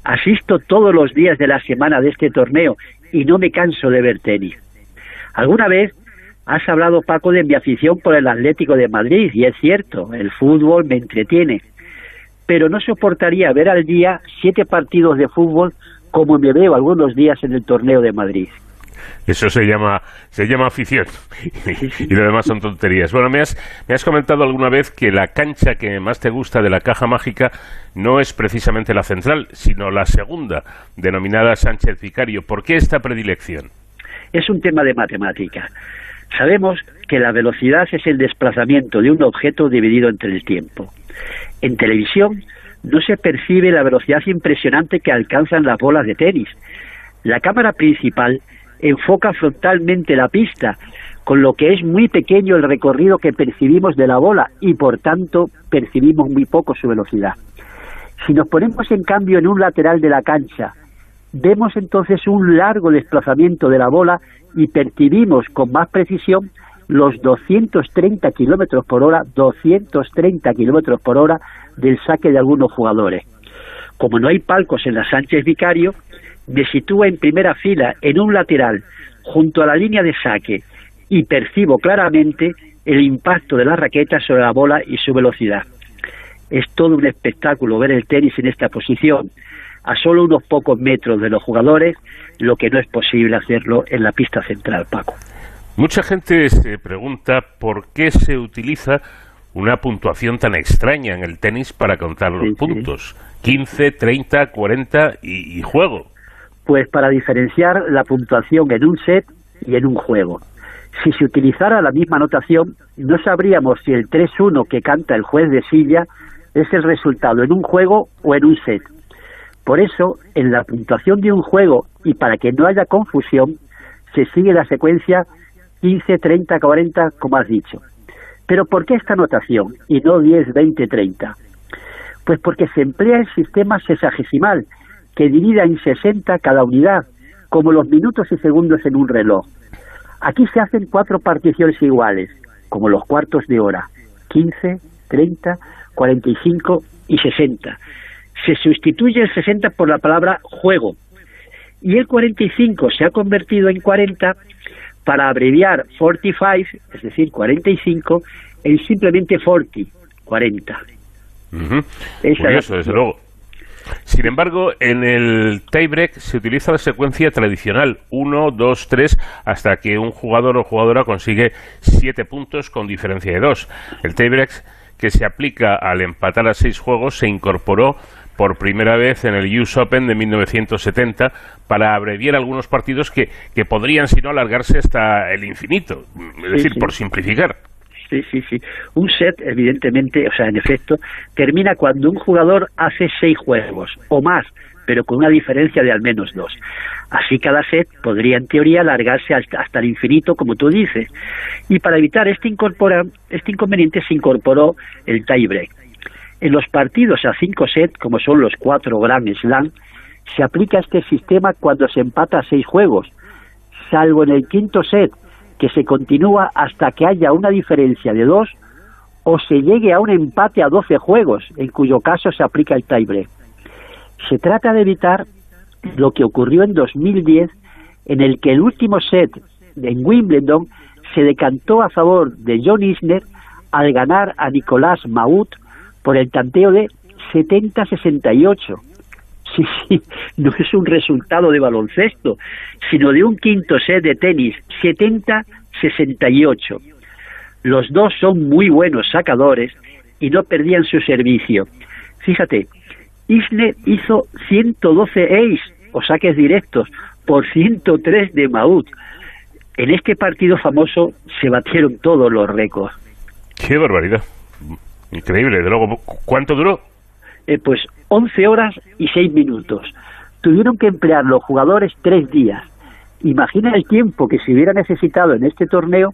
Asisto todos los días de la semana de este torneo y no me canso de ver tenis. Alguna vez Has hablado, Paco, de mi afición por el Atlético de Madrid, y es cierto, el fútbol me entretiene, pero no soportaría ver al día siete partidos de fútbol como me veo algunos días en el torneo de Madrid. Eso se llama, se llama afición. y lo demás son tonterías. Bueno, me has, me has comentado alguna vez que la cancha que más te gusta de la caja mágica no es precisamente la central, sino la segunda, denominada Sánchez Vicario. ¿Por qué esta predilección? Es un tema de matemática. Sabemos que la velocidad es el desplazamiento de un objeto dividido entre el tiempo. En televisión no se percibe la velocidad impresionante que alcanzan las bolas de tenis. La cámara principal enfoca frontalmente la pista, con lo que es muy pequeño el recorrido que percibimos de la bola y por tanto percibimos muy poco su velocidad. Si nos ponemos en cambio en un lateral de la cancha, vemos entonces un largo desplazamiento de la bola y percibimos con más precisión los 230 kilómetros por hora, 230 kilómetros por hora del saque de algunos jugadores. Como no hay palcos en la Sánchez Vicario, me sitúa en primera fila, en un lateral, junto a la línea de saque, y percibo claramente el impacto de la raqueta sobre la bola y su velocidad. Es todo un espectáculo ver el tenis en esta posición, a solo unos pocos metros de los jugadores, lo que no es posible hacerlo en la pista central, Paco. Mucha gente se pregunta por qué se utiliza una puntuación tan extraña en el tenis para contar los puntos. 15, 30, 40 y, y juego. Pues para diferenciar la puntuación en un set y en un juego. Si se utilizara la misma notación, no sabríamos si el 3-1 que canta el juez de silla es el resultado en un juego o en un set. Por eso, en la puntuación de un juego y para que no haya confusión, se sigue la secuencia 15, 30, 40, como has dicho. Pero ¿por qué esta notación y no 10, 20, 30? Pues porque se emplea el sistema sesagesimal, que divide en 60 cada unidad, como los minutos y segundos en un reloj. Aquí se hacen cuatro particiones iguales, como los cuartos de hora, 15, 30, 45 y 60 se sustituye el 60 por la palabra juego y el 45 se ha convertido en 40 para abreviar 45, es decir, 45, en simplemente 40, 40. Curioso, desde luego. Sin embargo, en el tiebreak se utiliza la secuencia tradicional 1, 2, 3 hasta que un jugador o jugadora consigue 7 puntos con diferencia de 2. El tiebreak que se aplica al empatar a 6 juegos se incorporó por primera vez en el US Open de 1970 para abreviar algunos partidos que, que podrían, si no, alargarse hasta el infinito. Es decir, por simplificar. Sí, sí, sí. Un set, evidentemente, o sea, en efecto, termina cuando un jugador hace seis juegos o más, pero con una diferencia de al menos dos. Así cada set podría, en teoría, alargarse hasta, hasta el infinito, como tú dices. Y para evitar este, incorpora, este inconveniente se incorporó el tiebreak. En los partidos a cinco sets, como son los cuatro Grand Slam, se aplica este sistema cuando se empata a seis juegos, salvo en el quinto set, que se continúa hasta que haya una diferencia de dos o se llegue a un empate a 12 juegos, en cuyo caso se aplica el tiebreak. Se trata de evitar lo que ocurrió en 2010, en el que el último set en Wimbledon se decantó a favor de John Isner al ganar a Nicolás Maut por el tanteo de 70-68. Sí, sí, no es un resultado de baloncesto, sino de un quinto set de tenis, 70-68. Los dos son muy buenos sacadores y no perdían su servicio. Fíjate, Isner hizo 112 ace o saques directos por 103 de Maut. En este partido famoso se batieron todos los récords. Qué barbaridad. Increíble. De luego, ¿cuánto duró? Eh, pues 11 horas y 6 minutos. Tuvieron que emplear los jugadores tres días. Imagina el tiempo que se hubiera necesitado en este torneo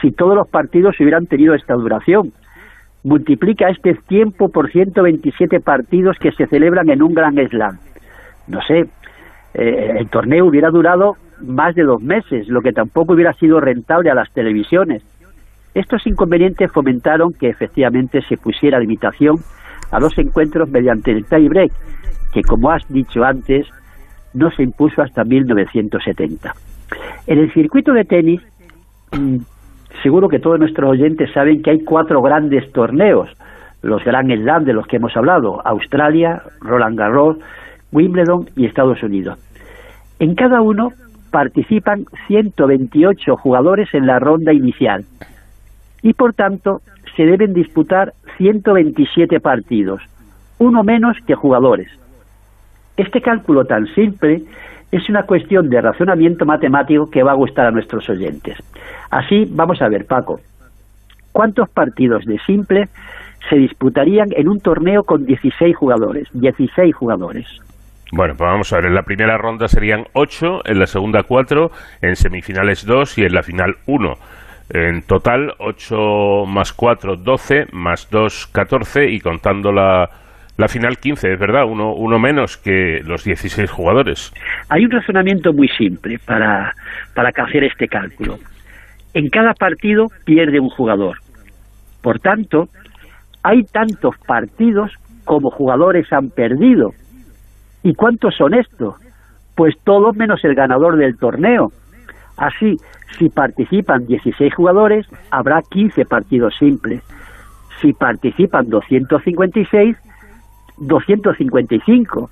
si todos los partidos hubieran tenido esta duración. Multiplica este tiempo por 127 partidos que se celebran en un Gran Slam. No sé, eh, el torneo hubiera durado más de dos meses, lo que tampoco hubiera sido rentable a las televisiones. Estos inconvenientes fomentaron que efectivamente se pusiera limitación a los encuentros mediante el tie-break, que como has dicho antes, no se impuso hasta 1970. En el circuito de tenis, mm, seguro que todos nuestros oyentes saben que hay cuatro grandes torneos, los Grand Slam de los que hemos hablado, Australia, Roland Garros, Wimbledon y Estados Unidos. En cada uno participan 128 jugadores en la ronda inicial y por tanto se deben disputar 127 partidos, uno menos que jugadores. Este cálculo tan simple es una cuestión de razonamiento matemático que va a gustar a nuestros oyentes. Así, vamos a ver, Paco, ¿cuántos partidos de simple se disputarían en un torneo con 16 jugadores? 16 jugadores. Bueno, pues vamos a ver, en la primera ronda serían 8, en la segunda 4, en semifinales 2 y en la final 1. En total, 8 más 4, 12, más 2, 14 y contando la, la final 15, es verdad, uno, uno menos que los 16 jugadores. Hay un razonamiento muy simple para, para hacer este cálculo. En cada partido pierde un jugador. Por tanto, hay tantos partidos como jugadores han perdido. ¿Y cuántos son estos? Pues todos menos el ganador del torneo. Así, si participan 16 jugadores, habrá 15 partidos simples. Si participan 256, 255.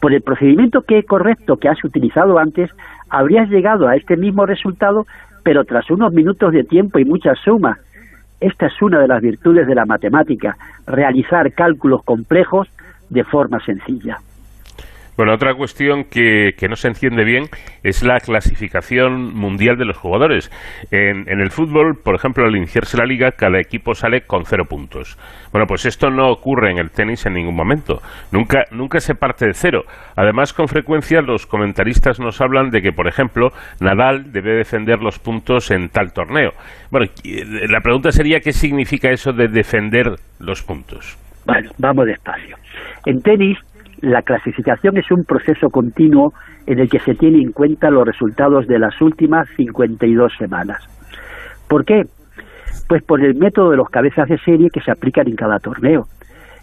Por el procedimiento que correcto que has utilizado antes, habrías llegado a este mismo resultado, pero tras unos minutos de tiempo y muchas sumas. Esta es una de las virtudes de la matemática, realizar cálculos complejos de forma sencilla. Bueno, otra cuestión que, que, no se entiende bien es la clasificación mundial de los jugadores. En, en, el fútbol, por ejemplo, al iniciarse la liga, cada equipo sale con cero puntos. Bueno, pues esto no ocurre en el tenis en ningún momento. Nunca, nunca se parte de cero. Además, con frecuencia los comentaristas nos hablan de que, por ejemplo, Nadal debe defender los puntos en tal torneo. Bueno, la pregunta sería qué significa eso de defender los puntos. Bueno, vamos despacio. En tenis la clasificación es un proceso continuo en el que se tiene en cuenta los resultados de las últimas 52 semanas. ¿Por qué? Pues por el método de los cabezas de serie que se aplican en cada torneo.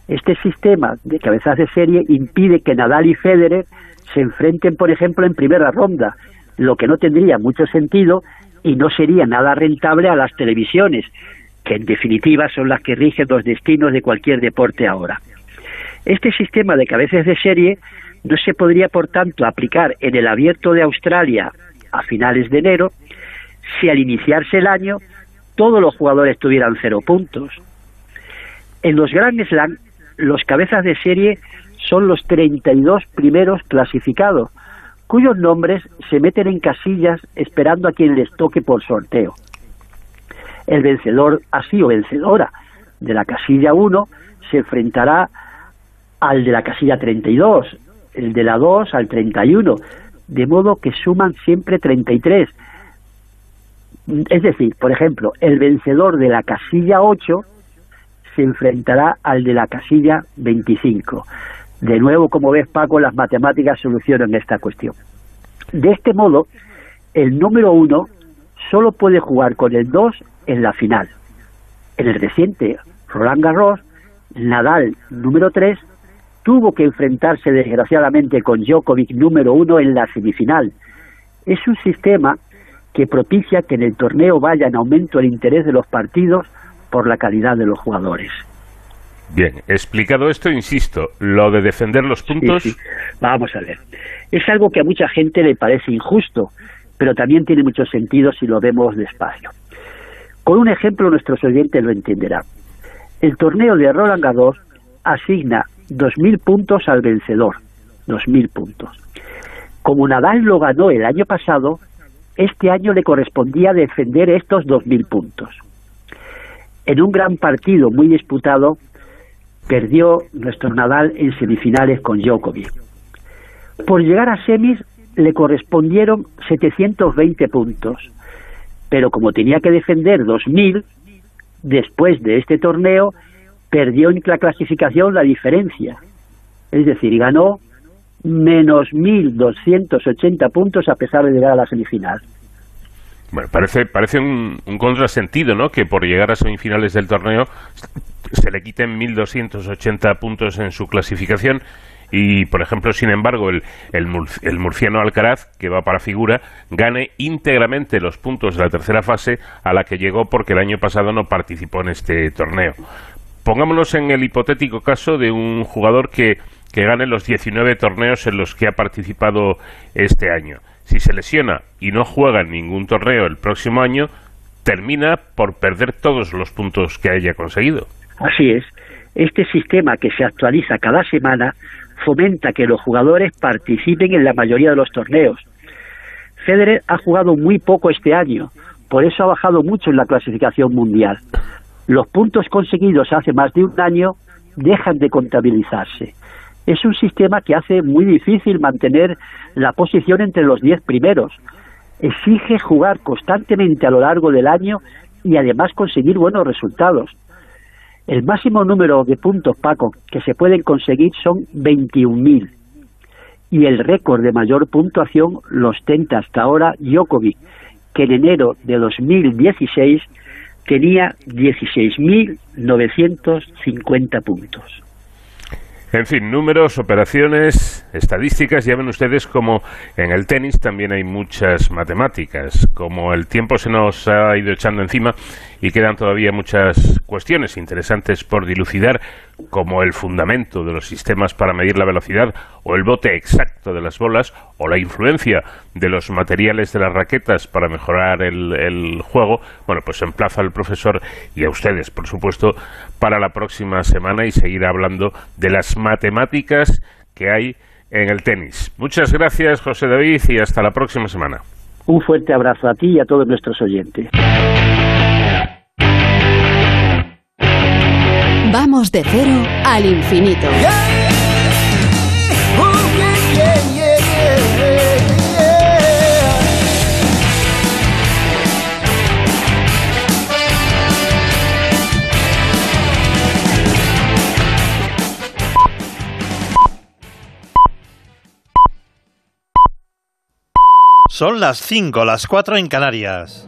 Este sistema de cabezas de serie impide que Nadal y Federer se enfrenten, por ejemplo, en primera ronda, lo que no tendría mucho sentido y no sería nada rentable a las televisiones, que en definitiva son las que rigen los destinos de cualquier deporte ahora. Este sistema de cabezas de serie no se podría, por tanto, aplicar en el abierto de Australia a finales de enero si al iniciarse el año todos los jugadores tuvieran cero puntos. En los Grand Slam, los cabezas de serie son los 32 primeros clasificados, cuyos nombres se meten en casillas esperando a quien les toque por sorteo. El vencedor, así o vencedora, de la casilla 1 se enfrentará al de la casilla 32, el de la 2 al 31, de modo que suman siempre 33. Es decir, por ejemplo, el vencedor de la casilla 8 se enfrentará al de la casilla 25. De nuevo, como ves, Paco, las matemáticas solucionan esta cuestión. De este modo, el número 1 solo puede jugar con el 2 en la final. En el reciente Roland Garros, Nadal, número 3, tuvo que enfrentarse desgraciadamente con Djokovic número uno en la semifinal. Es un sistema que propicia que en el torneo vaya en aumento el interés de los partidos por la calidad de los jugadores. Bien, explicado esto, insisto, lo de defender los puntos. Vamos a ver. Es algo que a mucha gente le parece injusto, pero también tiene mucho sentido si lo vemos despacio. Con un ejemplo, nuestros oyentes lo entenderán. El torneo de Roland Garros asigna 2.000 puntos al vencedor, 2.000 puntos. Como Nadal lo ganó el año pasado, este año le correspondía defender estos 2.000 puntos. En un gran partido muy disputado, perdió nuestro Nadal en semifinales con Djokovic. Por llegar a semis le correspondieron 720 puntos, pero como tenía que defender 2.000, después de este torneo perdió en la clasificación la diferencia. Es decir, ganó menos 1.280 puntos a pesar de llegar a la semifinal. Bueno, parece, parece un, un, contrasentido, ¿no? Que por llegar a semifinales del torneo se le quiten 1.280 puntos en su clasificación y, por ejemplo, sin embargo, el, el, el, murciano Alcaraz, que va para figura, gane íntegramente los puntos de la tercera fase a la que llegó porque el año pasado no participó en este torneo. Pongámonos en el hipotético caso de un jugador que, que gane los 19 torneos en los que ha participado este año. Si se lesiona y no juega en ningún torneo el próximo año, termina por perder todos los puntos que haya conseguido. Así es. Este sistema que se actualiza cada semana fomenta que los jugadores participen en la mayoría de los torneos. Federer ha jugado muy poco este año, por eso ha bajado mucho en la clasificación mundial los puntos conseguidos hace más de un año dejan de contabilizarse. Es un sistema que hace muy difícil mantener la posición entre los diez primeros. Exige jugar constantemente a lo largo del año y además conseguir buenos resultados. El máximo número de puntos, Paco, que se pueden conseguir son 21.000. Y el récord de mayor puntuación lo ostenta hasta ahora Djokovic, que en enero de 2016 tenía 16.950 puntos. En fin, números, operaciones, estadísticas, ya ven ustedes como en el tenis también hay muchas matemáticas, como el tiempo se nos ha ido echando encima y quedan todavía muchas cuestiones interesantes por dilucidar, como el fundamento de los sistemas para medir la velocidad o el bote exacto de las bolas o la influencia de los materiales de las raquetas para mejorar el, juego, bueno, pues emplaza al profesor y a ustedes, por supuesto, para la próxima semana y seguir hablando de las matemáticas que hay en el tenis. Muchas gracias, José David, y hasta la próxima semana. Un fuerte abrazo a ti y a todos nuestros oyentes. Vamos de cero al infinito. Son las 5, las 4 en Canarias.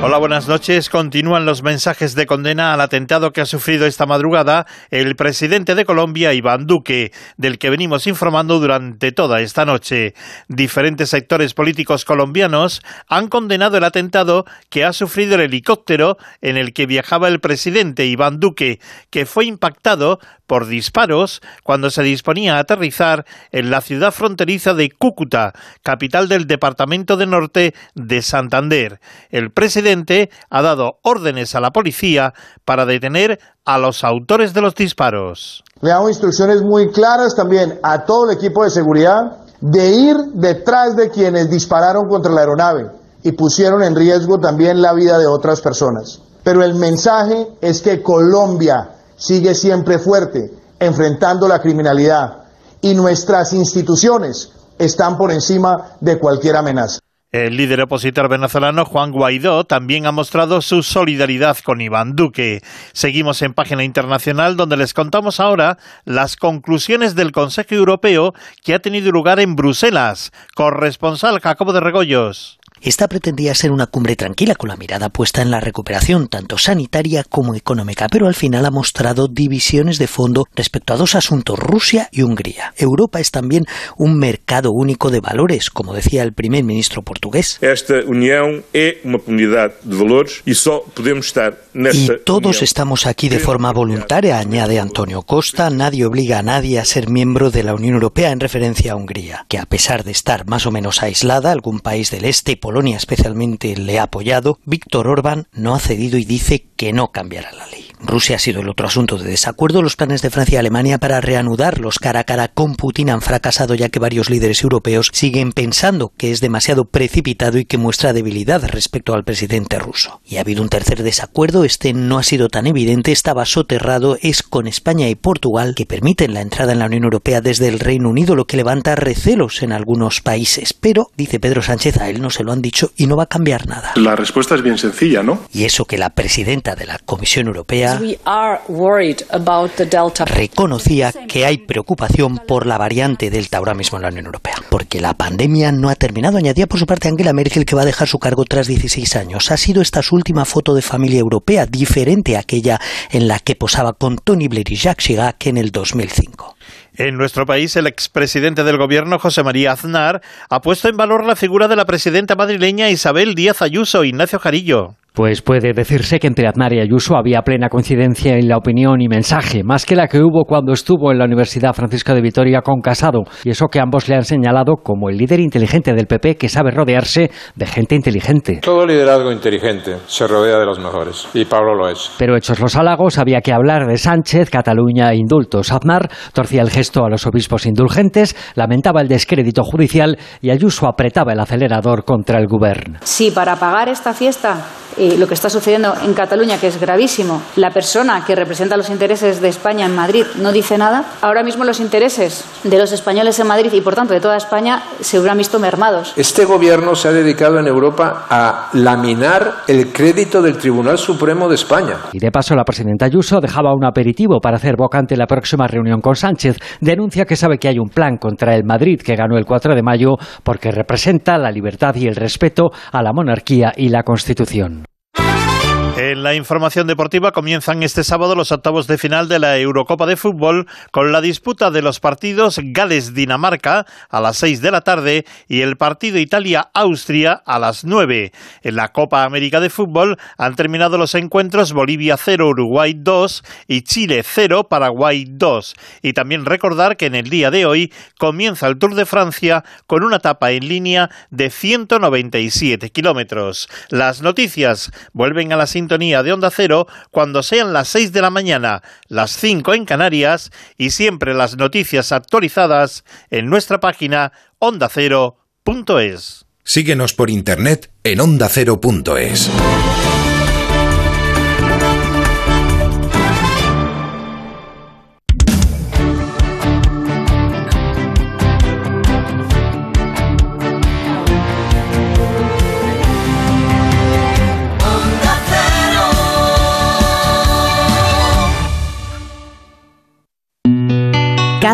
Hola, buenas noches. Continúan los mensajes de condena al atentado que ha sufrido esta madrugada el presidente de Colombia, Iván Duque, del que venimos informando durante toda esta noche. Diferentes sectores políticos colombianos han condenado el atentado que ha sufrido el helicóptero en el que viajaba el presidente Iván Duque, que fue impactado por disparos cuando se disponía a aterrizar en la ciudad fronteriza de Cúcuta, capital del departamento de norte de Santander. El presidente ha dado órdenes a la policía para detener a los autores de los disparos. Le damos instrucciones muy claras también a todo el equipo de seguridad de ir detrás de quienes dispararon contra la aeronave y pusieron en riesgo también la vida de otras personas. Pero el mensaje es que Colombia sigue siempre fuerte, enfrentando la criminalidad y nuestras instituciones están por encima de cualquier amenaza. El líder opositor venezolano Juan Guaidó también ha mostrado su solidaridad con Iván Duque. Seguimos en página internacional donde les contamos ahora las conclusiones del Consejo Europeo que ha tenido lugar en Bruselas. Corresponsal Jacobo de Regoyos. Esta pretendía ser una cumbre tranquila con la mirada puesta en la recuperación tanto sanitaria como económica, pero al final ha mostrado divisiones de fondo respecto a dos asuntos, Rusia y Hungría. Europa es también un mercado único de valores, como decía el primer ministro portugués. Esta unión es una comunidad de valores y solo podemos estar y todos estamos aquí de forma voluntaria, añade Antonio Costa. Nadie obliga a nadie a ser miembro de la Unión Europea en referencia a Hungría, que a pesar de estar más o menos aislada, algún país del este, Polonia especialmente, le ha apoyado, Víctor Orbán no ha cedido y dice que no cambiará la ley. Rusia ha sido el otro asunto de desacuerdo. Los planes de Francia y Alemania para reanudarlos cara a cara con Putin han fracasado ya que varios líderes europeos siguen pensando que es demasiado precipitado y que muestra debilidad respecto al presidente ruso. Y ha habido un tercer desacuerdo, este no ha sido tan evidente, estaba soterrado, es con España y Portugal que permiten la entrada en la Unión Europea desde el Reino Unido, lo que levanta recelos en algunos países. Pero, dice Pedro Sánchez, a él no se lo han dicho y no va a cambiar nada. La respuesta es bien sencilla, ¿no? Y eso que la presidenta de la Comisión Europea reconocía que hay preocupación por la variante Delta ahora mismo en la Unión Europea, porque la pandemia no ha terminado. Añadía por su parte Angela Merkel que va a dejar su cargo tras 16 años. Ha sido esta su última foto de familia europea, diferente a aquella en la que posaba con Tony Blair y Jacques Chirac en el 2005. En nuestro país, el expresidente del gobierno, José María Aznar, ha puesto en valor la figura de la presidenta madrileña Isabel Díaz Ayuso, Ignacio Jarillo. Pues puede decirse que entre Aznar y Ayuso había plena coincidencia en la opinión y mensaje, más que la que hubo cuando estuvo en la Universidad Francisco de Vitoria con Casado, y eso que ambos le han señalado como el líder inteligente del PP que sabe rodearse de gente inteligente. Todo liderazgo inteligente se rodea de los mejores, y Pablo lo es. Pero hechos los halagos, había que hablar de Sánchez, Cataluña e indultos. Aznar torcía el gesto a los obispos indulgentes, lamentaba el descrédito judicial y Ayuso apretaba el acelerador contra el gobierno. Sí, para pagar esta fiesta eh, lo que está sucediendo en Cataluña, que es gravísimo, la persona que representa los intereses de España en Madrid no dice nada, ahora mismo los intereses de los españoles en Madrid y, por tanto, de toda España se hubieran visto mermados. Este gobierno se ha dedicado en Europa a laminar el crédito del Tribunal Supremo de España. Y de paso, la presidenta Ayuso dejaba un aperitivo para hacer boca ante la próxima reunión con Sánchez. Denuncia que sabe que hay un plan contra el Madrid que ganó el 4 de mayo porque representa la libertad y el respeto a la monarquía y la Constitución. En la información deportiva comienzan este sábado los octavos de final de la Eurocopa de Fútbol con la disputa de los partidos Gales-Dinamarca a las 6 de la tarde y el partido Italia-Austria a las 9. En la Copa América de Fútbol han terminado los encuentros Bolivia 0, Uruguay 2 y Chile 0, Paraguay 2. Y también recordar que en el día de hoy comienza el Tour de Francia con una etapa en línea de 197 kilómetros. Las noticias vuelven a la sintonía de Onda Cero cuando sean las 6 de la mañana, las 5 en Canarias y siempre las noticias actualizadas en nuestra página ondacero.es. Síguenos por internet en ondacero.es.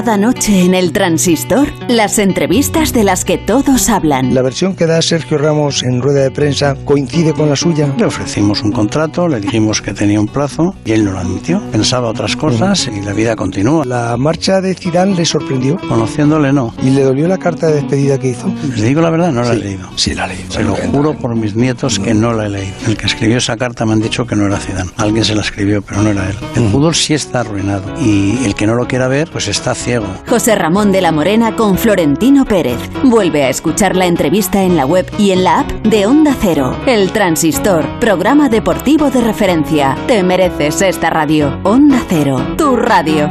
Cada noche en el transistor, las entrevistas de las que todos hablan. La versión que da Sergio Ramos en rueda de prensa coincide con la suya. Le ofrecimos un contrato, le dijimos que tenía un plazo y él no lo admitió. Pensaba otras cosas y la vida continúa. La marcha de Zidane le sorprendió. Conociéndole no. ¿Y le dolió la carta de despedida que hizo? Les digo la verdad, no la he leído. Sí, la leí. Se lo juro por mis nietos que no la he leído. El que escribió esa carta me han dicho que no era Zidane. Alguien se la escribió, pero no era él. El fútbol sí está arruinado y el que no lo quiera ver, pues está ciego. José Ramón de la Morena con Florentino Pérez. Vuelve a escuchar la entrevista en la web y en la app de Onda Cero. El Transistor, programa deportivo de referencia. Te mereces esta radio. Onda Cero, tu radio.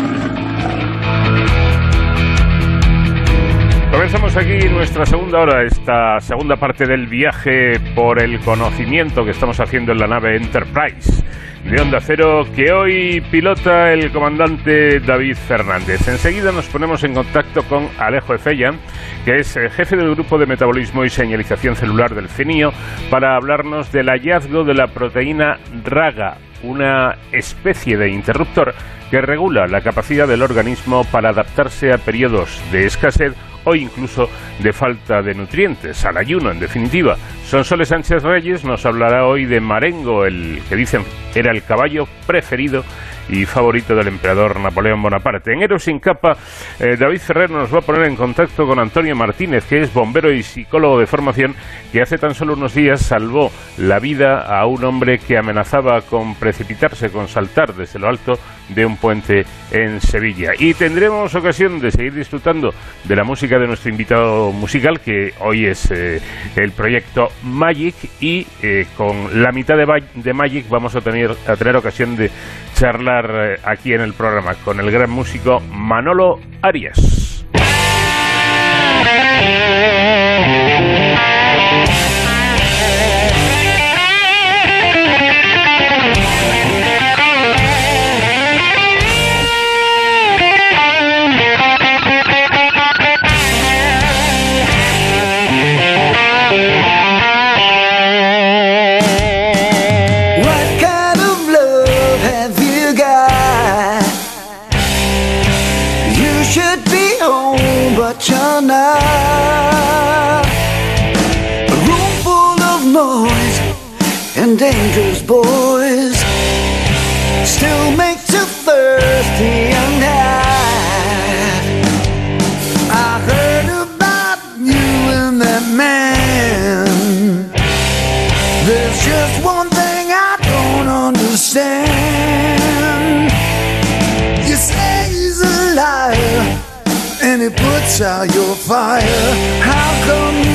Comenzamos aquí nuestra segunda hora, esta segunda parte del viaje por el conocimiento que estamos haciendo en la nave Enterprise de Onda Cero que hoy pilota el comandante David Fernández. Enseguida nos ponemos en contacto con Alejo Efella, que es eh, jefe del Grupo de Metabolismo y Señalización Celular del CENIO, para hablarnos del hallazgo de la proteína RAGA, una especie de interruptor que regula la capacidad del organismo para adaptarse a periodos de escasez o incluso de falta de nutrientes, al ayuno en definitiva. Sonsoles Sánchez Reyes nos hablará hoy de Marengo, el que dicen era el caballo preferido y favorito del emperador Napoleón Bonaparte. En Héroes sin capa, eh, David Ferrer nos va a poner en contacto con Antonio Martínez, que es bombero y psicólogo de formación, que hace tan solo unos días salvó la vida a un hombre que amenazaba con precipitarse, con saltar desde lo alto de un puente en Sevilla. Y tendremos ocasión de seguir disfrutando de la música de nuestro invitado musical, que hoy es eh, el proyecto Magic, y eh, con la mitad de, Magic vamos a tener, a tener ocasión de charlar eh, aquí en el programa con el gran músico Manolo Arias. Out your fire. How come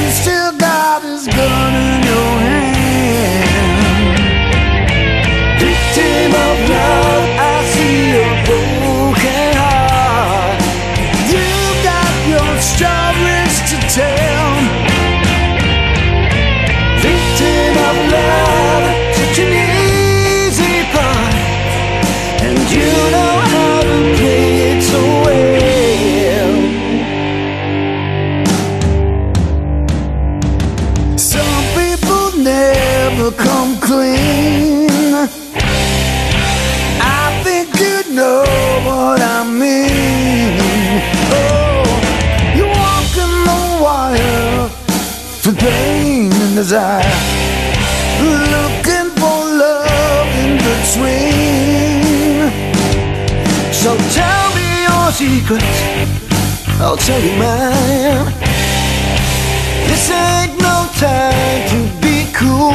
desire. Looking for love in between. So tell me your secrets, I'll tell you mine. This ain't no time to be cool.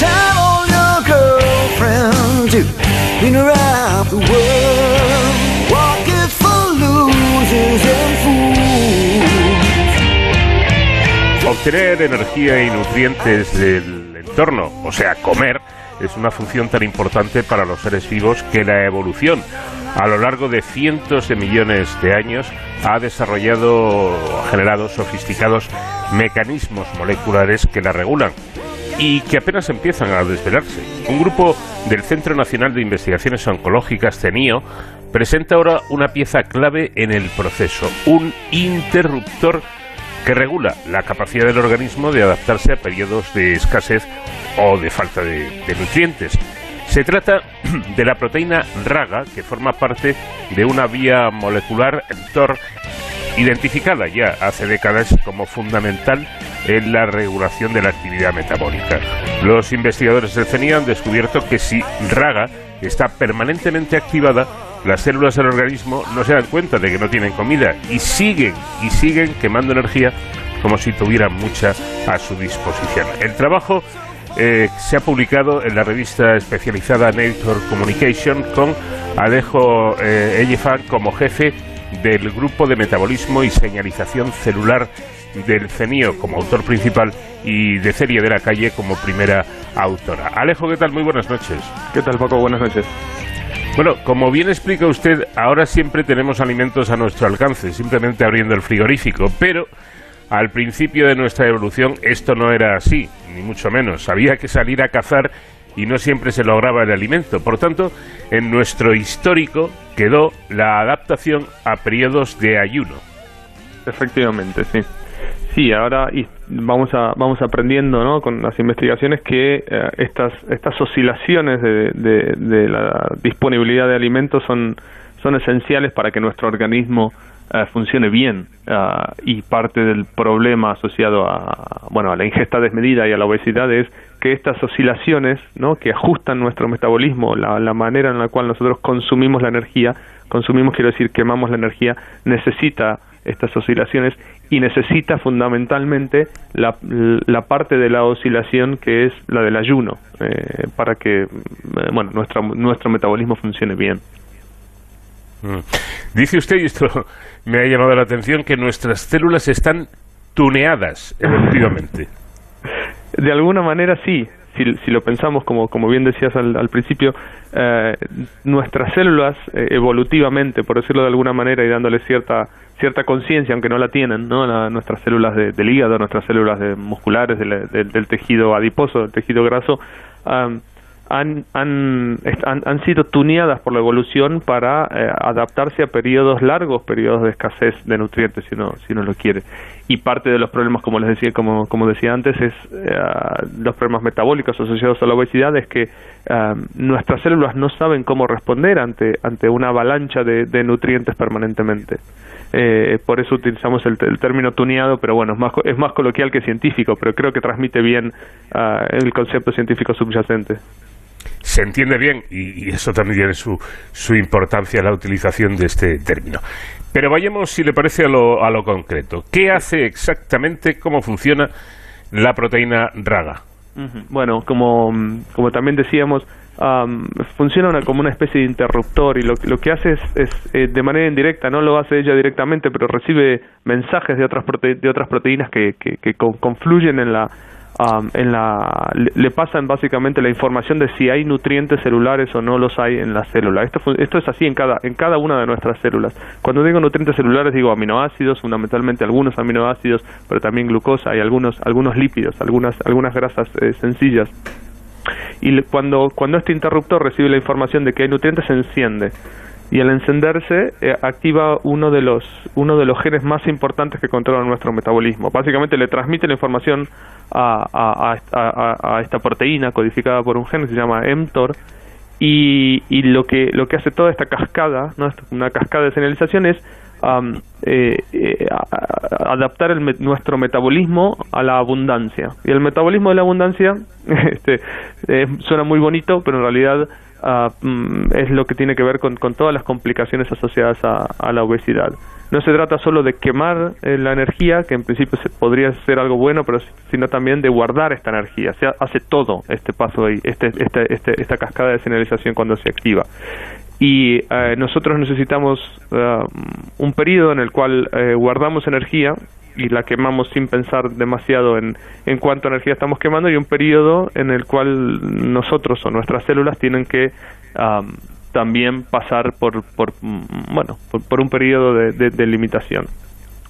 Tell all your girlfriends you've been around the world. Walk it for losers and fools. Obtener energía y nutrientes del entorno, o sea, comer, es una función tan importante para los seres vivos que la evolución a lo largo de cientos de millones de años ha desarrollado, generado sofisticados mecanismos moleculares que la regulan y que apenas empiezan a desvelarse. Un grupo del Centro Nacional de Investigaciones Oncológicas, CENIO, presenta ahora una pieza clave en el proceso, un interruptor que regula la capacidad del organismo de adaptarse a periodos de escasez o de falta de, nutrientes. Se trata de la proteína RAGA, que forma parte de una vía molecular TOR identificada ya hace décadas como fundamental en la regulación de la actividad metabólica. Los investigadores del CENI han descubierto que si RAGA está permanentemente activada, las células del organismo no se dan cuenta de que no tienen comida y siguen y siguen quemando energía como si tuvieran mucha a su disposición. El trabajo eh, se ha publicado en la revista especializada Nature Communication con Alejo eh, como jefe del grupo de metabolismo y señalización celular del CENIO como autor principal y de Celia de la Calle como primera autora. Alejo, ¿qué tal? Muy buenas noches. ¿Qué tal, Paco? Buenas noches. Bueno, como bien explica usted, ahora siempre tenemos alimentos a nuestro alcance, simplemente abriendo el frigorífico, pero al principio de nuestra evolución esto no era así, ni mucho menos. Había que salir a cazar y no siempre se lograba el alimento. Por tanto, en nuestro histórico quedó la adaptación a periodos de ayuno. Efectivamente, sí. Sí, ahora vamos a vamos aprendiendo, ¿no? Con las investigaciones que eh, estas estas oscilaciones de, de, de, la disponibilidad de alimentos son son esenciales para que nuestro organismo eh, funcione bien uh, y parte del problema asociado a bueno a la ingesta desmedida y a la obesidad es que estas oscilaciones, ¿no? Que ajustan nuestro metabolismo, la, la manera en la cual nosotros consumimos la energía, consumimos quiero decir quemamos la energía, necesita estas oscilaciones y necesita fundamentalmente la, la, parte de la oscilación que es la del ayuno eh, para que eh, bueno nuestro nuestro metabolismo funcione bien. Mm. Dice usted y esto me ha llamado la atención que nuestras células están tuneadas evolutivamente. De alguna manera sí, si, si, lo pensamos como, como bien decías al, al principio, eh, nuestras células evolutivamente, por decirlo de alguna manera y dándole cierta cierta conciencia, aunque no la tienen, ¿no? La, nuestras células de, del hígado, nuestras células de, musculares, del, del, tejido adiposo, del tejido graso, um, han, han, han, han, sido tuneadas por la evolución para eh, adaptarse a periodos largos, periodos de escasez de nutrientes, si uno, si uno lo quiere. Y parte de los problemas, como les decía, como, como decía antes, es eh, los problemas metabólicos asociados a la obesidad, es que nuestras células no saben cómo responder ante, ante una avalancha de, de nutrientes permanentemente. Eh, por eso utilizamos el, el, término tuneado, pero bueno, es más, es más coloquial que científico, pero creo que transmite bien uh, el concepto científico subyacente se entiende bien y, eso también tiene su, su importancia la utilización de este término. Pero vayamos, si le parece, a lo, a lo concreto. ¿Qué hace exactamente, cómo funciona la proteína RAGA? Bueno, como, como también decíamos, um, funciona como una especie de interruptor y lo, lo que hace es, es eh, de manera indirecta, no lo hace ella directamente, pero recibe mensajes de otras, de otras proteínas que, que, que confluyen en la Um, en la, le, pasan básicamente la información de si hay nutrientes celulares o no los hay en la célula. Esto, esto es así en cada, en cada una de nuestras células. Cuando digo nutrientes celulares digo aminoácidos, fundamentalmente algunos aminoácidos, pero también glucosa y algunos, algunos lípidos, algunas, algunas grasas eh, sencillas. Y cuando, cuando este interruptor recibe la información de que hay nutrientes, se enciende y al encenderse eh, activa uno de los uno de los genes más importantes que controlan nuestro metabolismo. Básicamente le transmite la información a, a, esta proteína codificada por un gen que se llama mTOR y, y lo que lo que hace toda esta cascada, ¿no? una cascada de señalización es eh, eh, adaptar el, nuestro metabolismo a la abundancia. Y el metabolismo de la abundancia este, suena muy bonito, pero en realidad Uh, es lo que tiene que ver con, con todas las complicaciones asociadas a, a, la obesidad. No se trata solo de quemar eh, la energía, que en principio se, podría ser algo bueno, pero sino también de guardar esta energía. Se hace todo este paso ahí, este, este, este, esta cascada de señalización cuando se activa. Y uh, nosotros necesitamos uh, un periodo en el cual eh, guardamos energía y la quemamos sin pensar demasiado en, en cuánta energía estamos quemando y un periodo en el cual nosotros o nuestras células tienen que también pasar por, por bueno, por, un periodo de, limitación.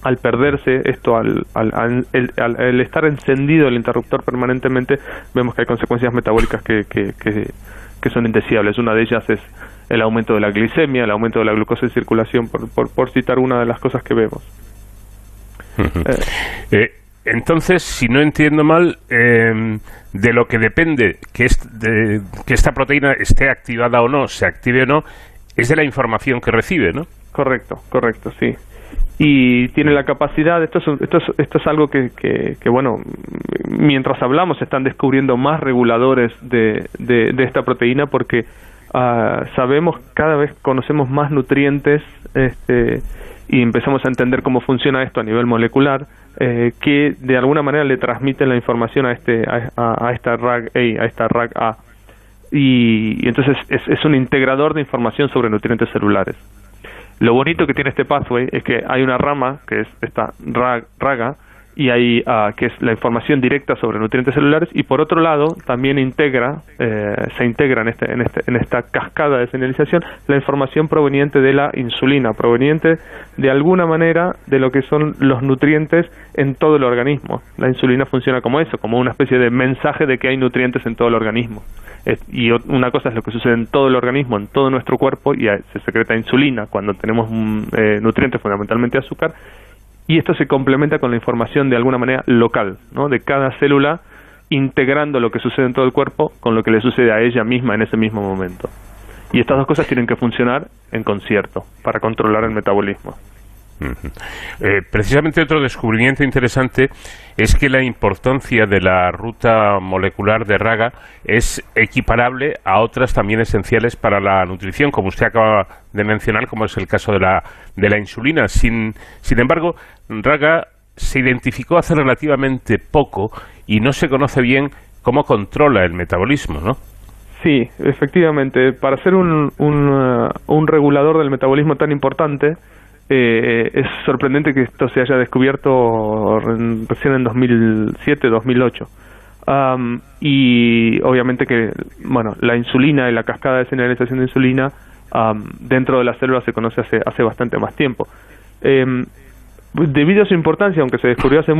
Al perderse esto, al, al, al, estar encendido el interruptor permanentemente, vemos que hay consecuencias metabólicas que, que, que, son indeseables. Una de ellas es el aumento de la glicemia, el aumento de la glucosa en circulación, por, por, por citar una de las cosas que vemos. Eh, entonces, si no entiendo mal, em, de lo que depende que, que esta proteína esté activada o no, se active o no, es de la información que recibe, ¿no? Correcto, correcto, sí. Y tiene la capacidad, esto es, esto es, esto es algo que, bueno, mientras hablamos están descubriendo más reguladores de, de, esta proteína porque uh, sabemos, cada vez conocemos más nutrientes este, y empezamos a entender cómo funciona esto a nivel molecular eh, que de alguna manera le transmiten la información a este a, esta RAG A, a esta RAG A. Y, entonces es, es, un integrador de información sobre nutrientes celulares. Lo bonito que tiene este pathway es que hay una rama que es esta RAG, RAGA y ahí uh, que es la información directa sobre nutrientes celulares y por otro lado también integra eh, se integra en este, en este en esta cascada de señalización la información proveniente de la insulina proveniente de alguna manera de lo que son los nutrientes en todo el organismo. La insulina funciona como eso como una especie de mensaje de que hay nutrientes en todo el organismo. Y una cosa es lo que sucede en todo el organismo en todo nuestro cuerpo y se secreta insulina cuando tenemos mm, eh, nutrientes fundamentalmente azúcar y esto se complementa con la información de alguna manera local, ¿no? de cada célula integrando lo que sucede en todo el cuerpo con lo que le sucede a ella misma en ese mismo momento. Y estas dos cosas tienen que funcionar en concierto para controlar el metabolismo. Eh, precisamente otro descubrimiento interesante es que la importancia de la ruta molecular de Raga es equiparable a otras también esenciales para la nutrición, como usted acaba de mencionar, como es el caso de la, de la insulina. Sin, sin embargo, Raga se identificó hace relativamente poco y no se conoce bien cómo controla el metabolismo, ¿no? Sí, efectivamente. Para ser un, un, uh, un regulador del metabolismo tan importante, eh, es sorprendente que esto se haya descubierto recién en 2007, 2008. y obviamente que, bueno, la insulina y la cascada de señalización de insulina dentro de las células se conoce hace, hace bastante más tiempo. Em, debido a su importancia, aunque se descubrió hace,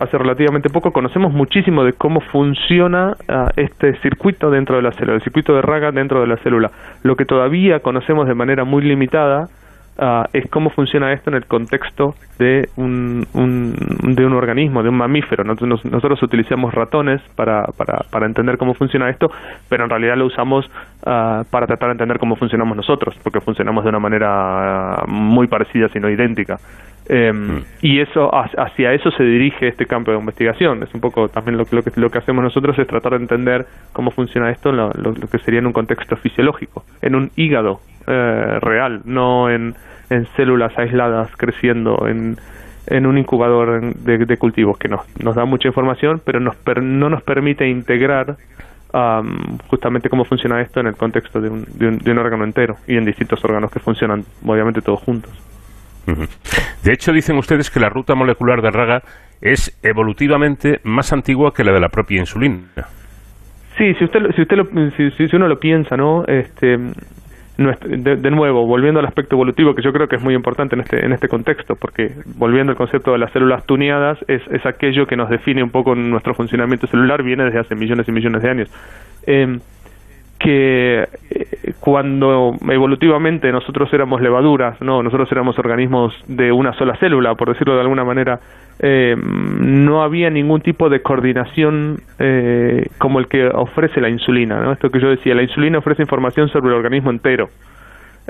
hace, relativamente poco, conocemos muchísimo de cómo funciona ah, este circuito dentro de la célula, el circuito de Raga dentro de la célula. Lo que todavía conocemos de manera muy limitada Ah, es cómo funciona esto en el contexto de un, de un organismo, de un mamífero. Nosotros, nosotros utilizamos ratones para, para, para, entender cómo funciona esto, pero en realidad lo usamos uh, para tratar de entender cómo funcionamos nosotros, porque funcionamos de una manera muy parecida, si no idéntica. Em, mm. Y eso hacia eso se dirige este campo de investigación. Es un poco también lo, lo, que, lo que hacemos nosotros es tratar de entender cómo funciona esto, lo, lo que sería en un contexto fisiológico, en un hígado eh, real, no en, en, células aisladas creciendo en, en un incubador de, cultivos, que nos, nos da mucha información, pero nos no nos permite integrar justamente cómo funciona esto en el contexto de un, de un, órgano entero y en distintos órganos que funcionan, obviamente, todos juntos. De hecho, dicen ustedes que la ruta molecular de Raga es evolutivamente más antigua que la de la propia insulina. Sí, si usted, si usted lo, si, si uno lo piensa, ¿no? Este, de, nuevo, volviendo al aspecto evolutivo, que yo creo que es muy importante en este, en este contexto, porque volviendo al concepto de las células tuneadas, es, es aquello que nos define un poco nuestro funcionamiento celular, viene desde hace millones y millones de años. Eh, que eh, cuando evolutivamente nosotros éramos levaduras, no, nosotros éramos organismos de una sola célula, por decirlo de alguna manera, eh, no había ningún tipo de coordinación eh, como el que ofrece la insulina. ¿no? Esto que yo decía, la insulina ofrece información sobre el organismo entero.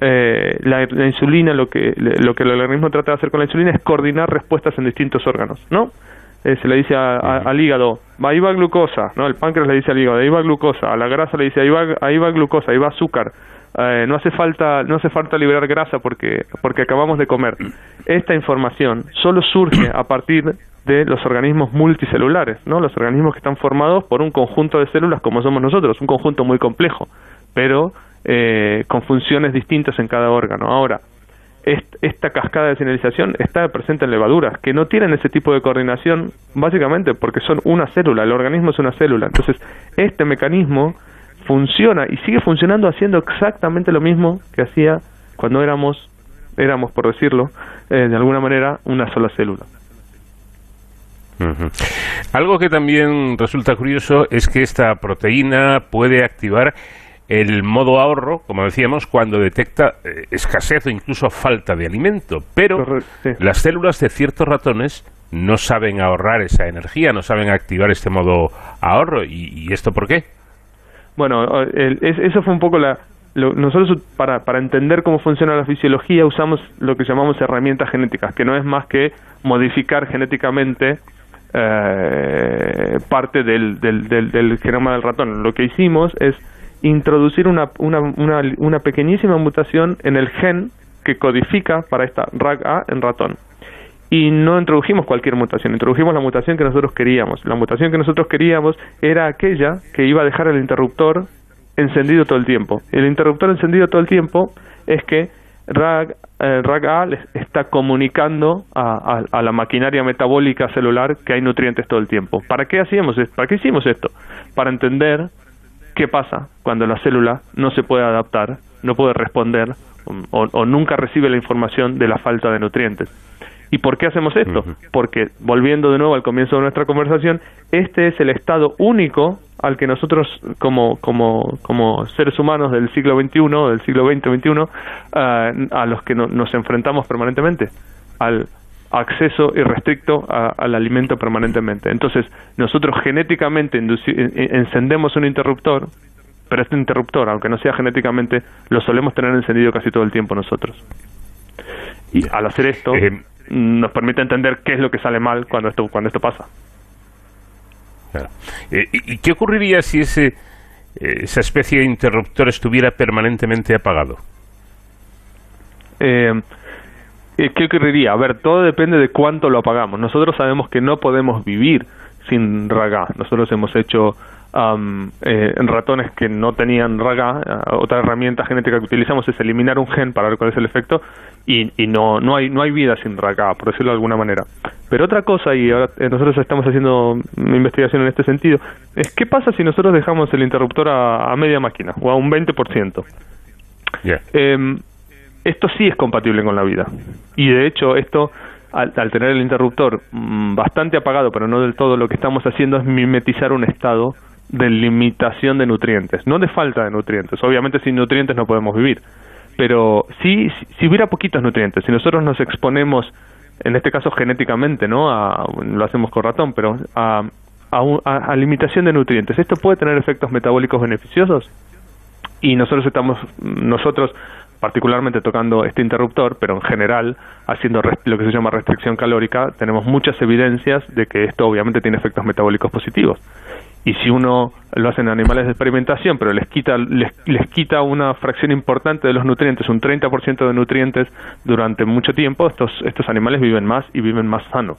Eh, la, insulina, lo que, lo que el organismo trata de hacer con la insulina es coordinar respuestas en distintos órganos, ¿no? Se le dice al hígado, ahí va glucosa, ¿no? El páncreas le dice al hígado, ahí va glucosa, a la grasa le dice, ahí va, ahí va glucosa, ahí va azúcar, eh, no hace falta no hace falta liberar grasa porque porque acabamos de comer. Esta información solo surge a partir de los organismos multicelulares no los organismos que están formados por un conjunto de células como somos nosotros un conjunto muy complejo pero eh, con funciones distintas en cada órgano. Ahora esta cascada de señalización está presente en levaduras que no tienen ese tipo de coordinación básicamente porque son una célula el organismo es una célula entonces este mecanismo funciona y sigue funcionando haciendo exactamente lo mismo que hacía cuando éramos, éramos por decirlo, eh, de alguna manera, una sola célula. Algo que también resulta curioso es que esta proteína puede activar el modo ahorro, como decíamos, cuando detecta eh, escasez o incluso falta de alimento. Pero las células de ciertos ratones no saben ahorrar esa energía, no saben activar este modo ahorro. ¿Y, y esto por qué? Bueno, el- es- eso fue un poco la... lo- nosotros para, para entender cómo funciona la fisiología usamos lo que llamamos herramientas genéticas, que no es más que modificar genéticamente eh, parte del, del, del, del genoma del ratón. Lo que hicimos es introducir una, una, una, una pequeñísima mutación en el gen que codifica para esta RAG-A en ratón y no introdujimos cualquier mutación, introdujimos la mutación que nosotros queríamos. La mutación que nosotros queríamos era aquella que iba a dejar el interruptor encendido todo el tiempo. El interruptor encendido todo el tiempo es que RAG, eh, RAG-A está comunicando a, a- a la maquinaria metabólica celular que hay nutrientes todo el tiempo. ¿Para qué hacíamos esto? ¿Para qué hicimos esto? Para entender qué pasa cuando la célula no se puede adaptar, no puede responder o, o nunca recibe la información de la falta de nutrientes. ¿Y por qué hacemos esto? Porque, volviendo de nuevo al comienzo de nuestra conversación, este es el estado único al que nosotros, como, como, como seres humanos del siglo XXI, del siglo XX-XXI, eh, a los que no- nos enfrentamos permanentemente, al acceso irrestricto a- al alimento permanentemente. Entonces, nosotros genéticamente encendemos un interruptor, pero este interruptor, aunque no sea genéticamente, lo solemos tener encendido casi todo el tiempo nosotros. Y al hacer esto, nos permite entender qué es lo que sale mal cuando esto, cuando esto pasa. Claro. Eh, ¿Y qué ocurriría si ese, eh, esa especie de interruptor estuviera permanentemente apagado? Eh, eh, ¿Qué ocurriría? A ver, todo depende de cuánto lo apagamos. Nosotros sabemos que no podemos vivir sin raga. Nosotros hemos hecho am, eh, ratones que no tenían raga. eh, otra herramienta genética que utilizamos es eliminar un gen para ver cuál es el efecto y, y no, no, hay, no hay vida sin raga, por decirlo de alguna manera. Pero otra cosa, y ahora eh, nosotros estamos haciendo investigación en este sentido, es qué pasa si nosotros dejamos el interruptor a, a media máquina o a un 20%. Em, esto sí es compatible con la vida. Y de hecho, esto, al, tener el interruptor mm, bastante apagado, pero no del todo, lo que estamos haciendo es mimetizar un estado de limitación de nutrientes, no de falta de nutrientes. Obviamente sin nutrientes no podemos vivir, pero sí, si, hubiera poquitos nutrientes, si nosotros nos exponemos, en este caso genéticamente, ¿no? A- lo hacemos con ratón, pero a, a, a- a limitación de nutrientes, ¿esto puede tener efectos metabólicos beneficiosos? y nosotros estamos nosotros particularmente tocando este interruptor, pero en general haciendo lo que se llama restricción calórica, tenemos muchas evidencias de que esto obviamente tiene efectos metabólicos positivos. Y si uno lo hace en animales de experimentación, pero les quita les, les quita una fracción importante de los nutrientes, un 30% de nutrientes durante mucho tiempo, estos estos animales viven más y viven más sanos.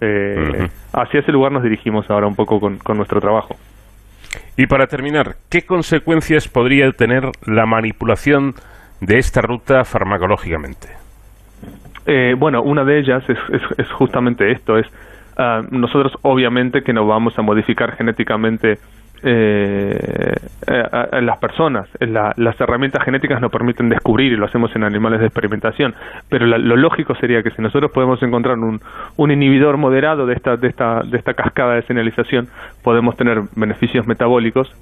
Eh, Hacia ese lugar nos dirigimos ahora un poco con, con nuestro trabajo. Y para terminar, ¿qué consecuencias podría tener la manipulación de esta ruta farmacológicamente? Eh, bueno, una de ellas es, es, justamente esto, es ah, nosotros obviamente que no vamos a modificar genéticamente eh, a, las personas. La- las herramientas genéticas nos permiten descubrir y lo hacemos en animales de experimentación, pero la- lo lógico sería que si nosotros podemos encontrar un, un inhibidor moderado de esta, de, esta, de esta cascada de señalización, podemos tener beneficios metabólicos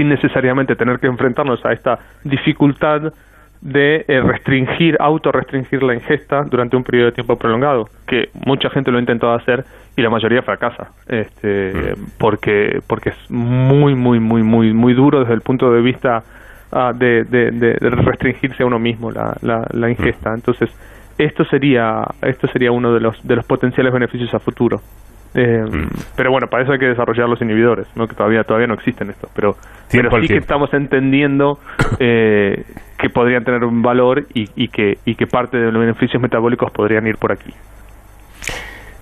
sin necesariamente tener que enfrentarnos a esta dificultad de eh, restringir, autorrestringir la ingesta durante un periodo de tiempo prolongado, que mucha gente lo ha intentado hacer y la mayoría fracasa, este, porque porque es muy muy muy muy muy duro desde el punto de vista ah, de, de- de- de restringirse a uno mismo la, la, la ingesta. Entonces esto sería esto sería uno de los de los potenciales beneficios a futuro. Eh, Pero bueno, para eso hay que desarrollar los inhibidores, ¿no? que todavía todavía no existen estos. Pero, pero sí que estamos entendiendo eh, que podrían tener un valor y, y que, y que parte de los beneficios metabólicos podrían ir por aquí.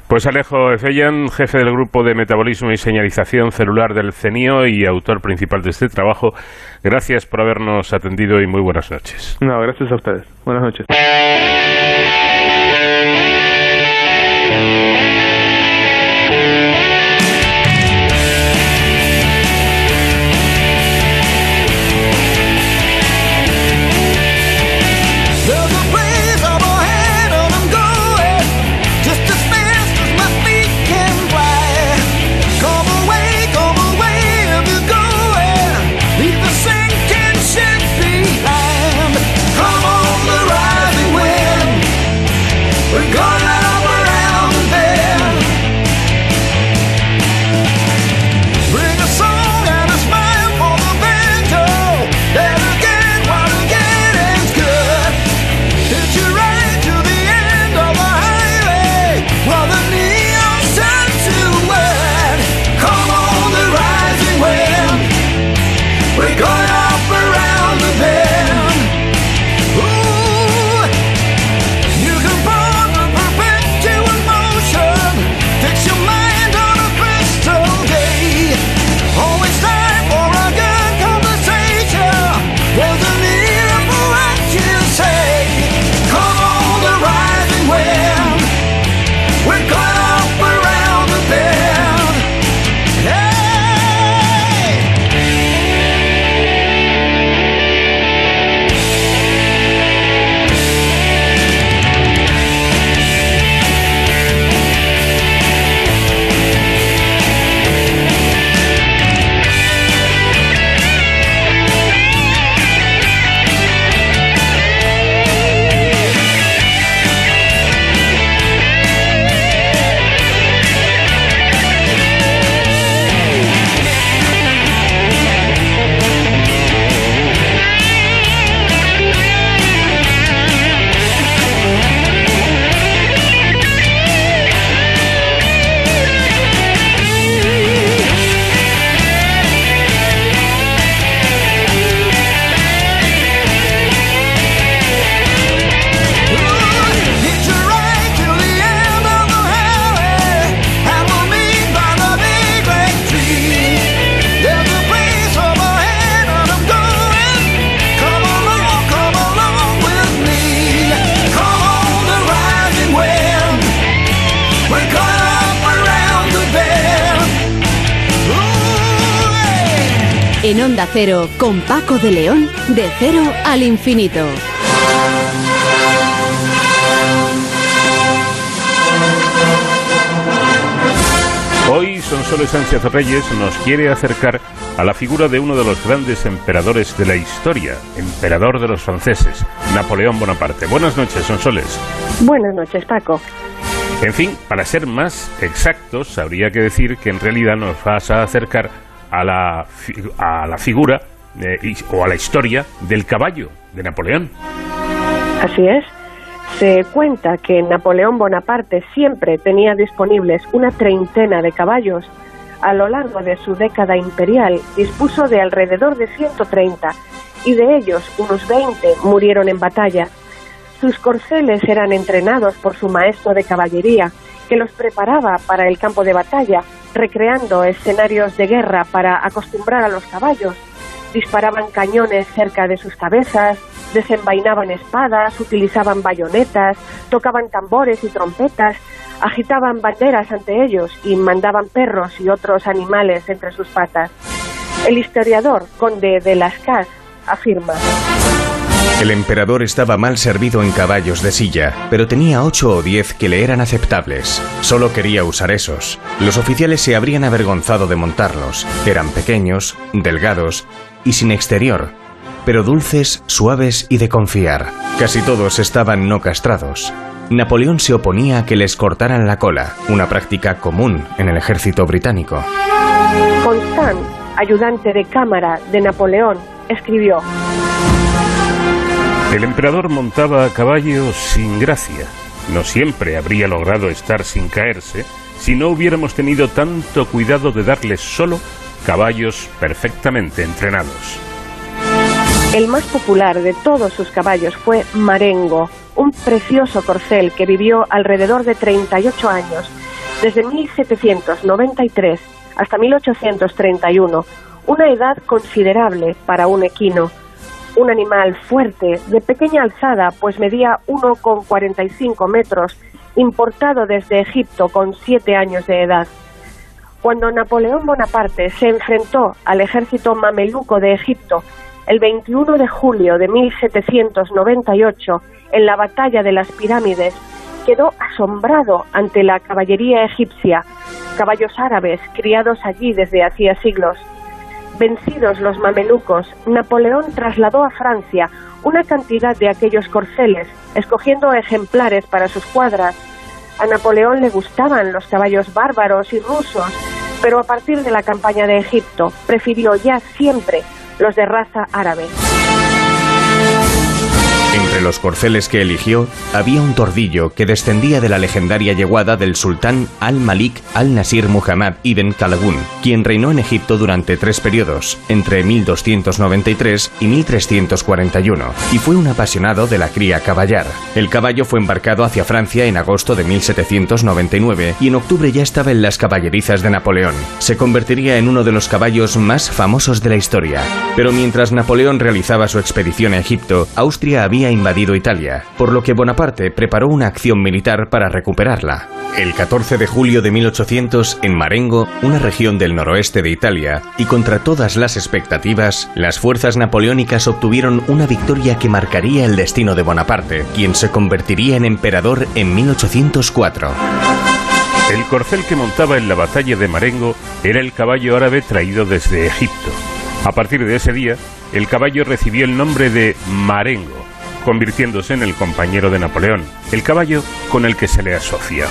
Pues Alejo Efeyan, jefe del grupo de metabolismo y señalización celular del CENIO y autor principal de este trabajo, gracias por habernos atendido y muy buenas noches. No, gracias a ustedes. Buenas noches. En Onda Cero, con Paco de León, de cero al infinito. Hoy Sonsoles Sánchez Reyes nos quiere acercar a la figura de uno de los grandes emperadores de la historia, emperador de los franceses, Napoleón Bonaparte. Buenas noches, Sonsoles. Buenas noches, Paco. En fin, para ser más exactos, habría que decir que en realidad nos vas a acercar a la, a la figura eh, o a la historia del caballo de Napoleón. Así es. Se cuenta que Napoleón Bonaparte siempre tenía disponibles una treintena de caballos. A lo largo de su década imperial dispuso de alrededor de 130 y de ellos unos 20 murieron en batalla. Sus corceles eran entrenados por su maestro de caballería, que los preparaba para el campo de batalla, recreando escenarios de guerra para acostumbrar a los caballos. Disparaban cañones cerca de sus cabezas, desenvainaban espadas, utilizaban bayonetas, tocaban tambores y trompetas, agitaban banderas ante ellos y mandaban perros y otros animales entre sus patas. El historiador conde de Lascaz afirma. El emperador estaba mal servido en caballos de silla, pero tenía ocho o diez que le eran aceptables. Solo quería usar esos. Los oficiales se habrían avergonzado de montarlos. Eran pequeños, delgados y sin exterior, pero dulces, suaves y de confiar. Casi todos estaban no castrados. Napoleón se oponía a que les cortaran la cola, una práctica común en el ejército británico. Constant, ayudante de cámara de Napoleón, escribió. El emperador montaba a caballo sin gracia. No siempre habría logrado estar sin caerse si no hubiéramos tenido tanto cuidado de darles solo caballos perfectamente entrenados. El más popular de todos sus caballos fue Marengo, un precioso corcel que vivió alrededor de 38 años, desde 1793 hasta 1831, una edad considerable para un equino. Un animal fuerte, de pequeña alzada, pues medía 1,45 metros, importado desde Egipto con siete años de edad. Cuando Napoleón Bonaparte se enfrentó al ejército mameluco de Egipto el 21 de julio de 1798 en la batalla de las pirámides, quedó asombrado ante la caballería egipcia, caballos árabes criados allí desde hacía siglos. Vencidos los mamelucos, Napoleón trasladó a Francia una cantidad de aquellos corceles, escogiendo ejemplares para sus cuadras. A Napoleón le gustaban los caballos bárbaros y rusos, pero a partir de la campaña de Egipto prefirió ya siempre los de raza árabe. Entre los corceles que eligió había un tordillo que descendía de la legendaria yeguada del sultán al-Malik al-Nasir Muhammad ibn Qalawun, quien reinó en Egipto durante tres periodos, entre 1293 y 1341, y fue un apasionado de la cría caballar. El caballo fue embarcado hacia Francia en agosto de 1799 y en octubre ya estaba en las caballerizas de Napoleón. Se convertiría en uno de los caballos más famosos de la historia. Pero mientras Napoleón realizaba su expedición a Egipto, Austria había invadido Italia, por lo que Bonaparte preparó una acción militar para recuperarla. El 14 de julio de 1800, en Marengo, una región del noroeste de Italia, y contra todas las expectativas, las fuerzas napoleónicas obtuvieron una victoria que marcaría el destino de Bonaparte, quien se convertiría en emperador en 1804. El corcel que montaba en la batalla de Marengo era el caballo árabe traído desde Egipto. A partir de ese día, el caballo recibió el nombre de Marengo, convirtiéndose en el compañero de Napoleón, el caballo con el que se le asocia.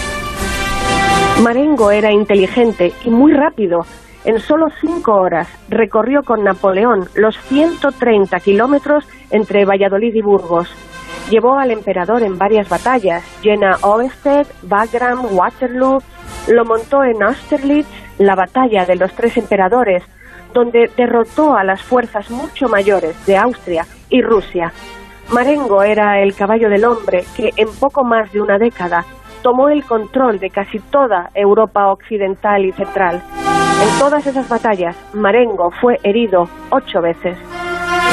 Marengo era inteligente y muy rápido. En solo cinco horas recorrió con Napoleón los 130 kilómetros entre Valladolid y Burgos. Llevó al emperador en varias batallas, Jena Oested, Wagram, Waterloo. Lo montó en Austerlitz, la batalla de los tres emperadores, donde derrotó a las fuerzas mucho mayores de Austria y Rusia. Marengo era el caballo del hombre que en poco más de una década tomó el control de casi toda Europa occidental y central. En todas esas batallas, Marengo fue herido ocho veces.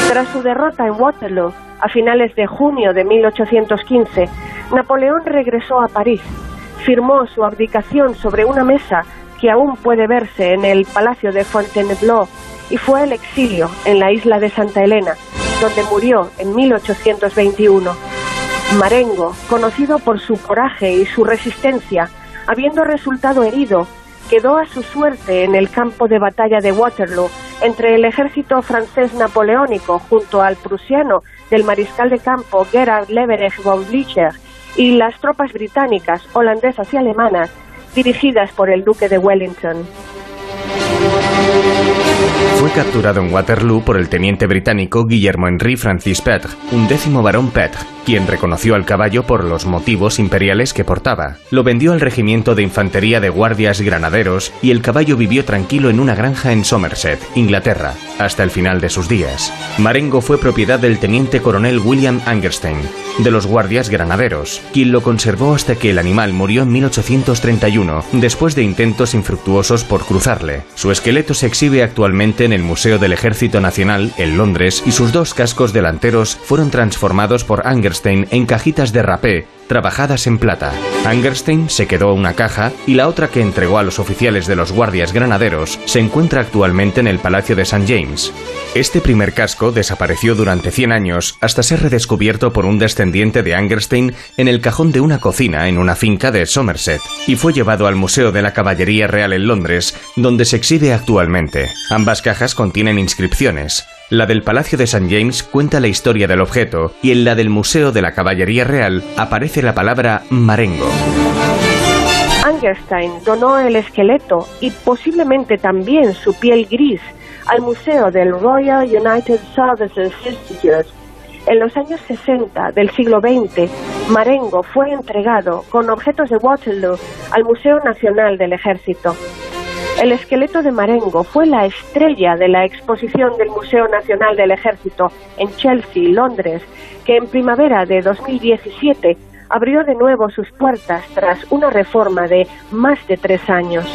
Tras su derrota en Waterloo, a finales de junio de 1815, Napoleón regresó a París. Firmó su abdicación sobre una mesa que aún puede verse en el Palacio de Fontainebleau y fue al exilio en la isla de Santa Elena, donde murió en 1821. Marengo, conocido por su coraje y su resistencia, habiendo resultado herido, quedó a su suerte en el campo de batalla de Waterloo entre el ejército francés napoleónico junto al prusiano del mariscal de campo Gerhard Leverich von Blücher y las tropas británicas, holandesas y alemanas dirigidas por el duque de Wellington. Fue capturado en Waterloo por el teniente británico Guillermo Henry Francis Petre, un décimo barón Petre, quien reconoció al caballo por los motivos imperiales que portaba. Lo vendió al regimiento de infantería de guardias granaderos y el caballo vivió tranquilo en una granja en Somerset, Inglaterra, hasta el final de sus días. Marengo fue propiedad del teniente coronel William Angerstein, de los guardias granaderos, quien lo conservó hasta que el animal murió en 1831, después de intentos infructuosos por cruzarle. Su esqueleto se exhibe actualmente en el Museo del Ejército Nacional en Londres y sus dos cascos delanteros fueron transformados por Angerstein en cajitas de rapé trabajadas en plata. Angerstein se quedó una caja y la otra que entregó a los oficiales de los guardias granaderos se encuentra actualmente en el Palacio de St. James. Este primer casco desapareció durante 100 años hasta ser redescubierto por un descendiente de Angerstein en el cajón de una cocina en una finca de Somerset y fue llevado al Museo de la Caballería Real en Londres, donde se exhibe actualmente. Ambas cajas contienen inscripciones. La del Palacio de St. James cuenta la historia del objeto y en la del Museo de la Caballería Real aparece la palabra marengo. Angerstein donó el esqueleto y posiblemente también su piel gris al Museo del Royal United Services Institute. En los años 60 del siglo XX, Marengo fue entregado con objetos de Waterloo al Museo Nacional del Ejército. El esqueleto de Marengo fue la estrella de la exposición del Museo Nacional del Ejército en Chelsea, Londres, que en primavera de 2017 abrió de nuevo sus puertas tras una reforma de más de tres años.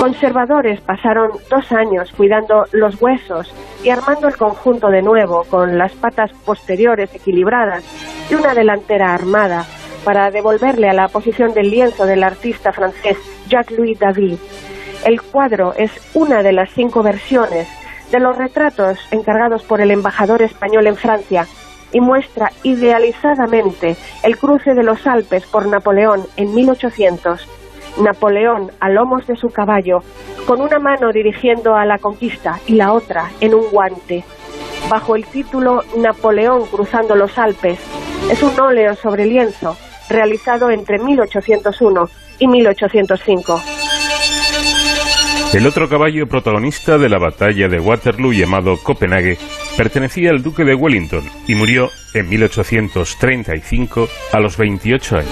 Conservadores pasaron dos años cuidando los huesos y armando el conjunto de nuevo con las patas posteriores equilibradas y una delantera armada para devolverle a la posición del lienzo del artista francés Jacques-Louis David. El cuadro es una de las cinco versiones de los retratos encargados por el embajador español en Francia y muestra idealizadamente el cruce de los Alpes por Napoleón en 1800. Napoleón a lomos de su caballo, con una mano dirigiendo a la conquista y la otra en un guante. Bajo el título Napoleón cruzando los Alpes, es un óleo sobre lienzo realizado entre 1801 y 1805. El otro caballo protagonista de la batalla de Waterloo llamado Copenhague pertenecía al duque de Wellington y murió en 1835 a los 28 años.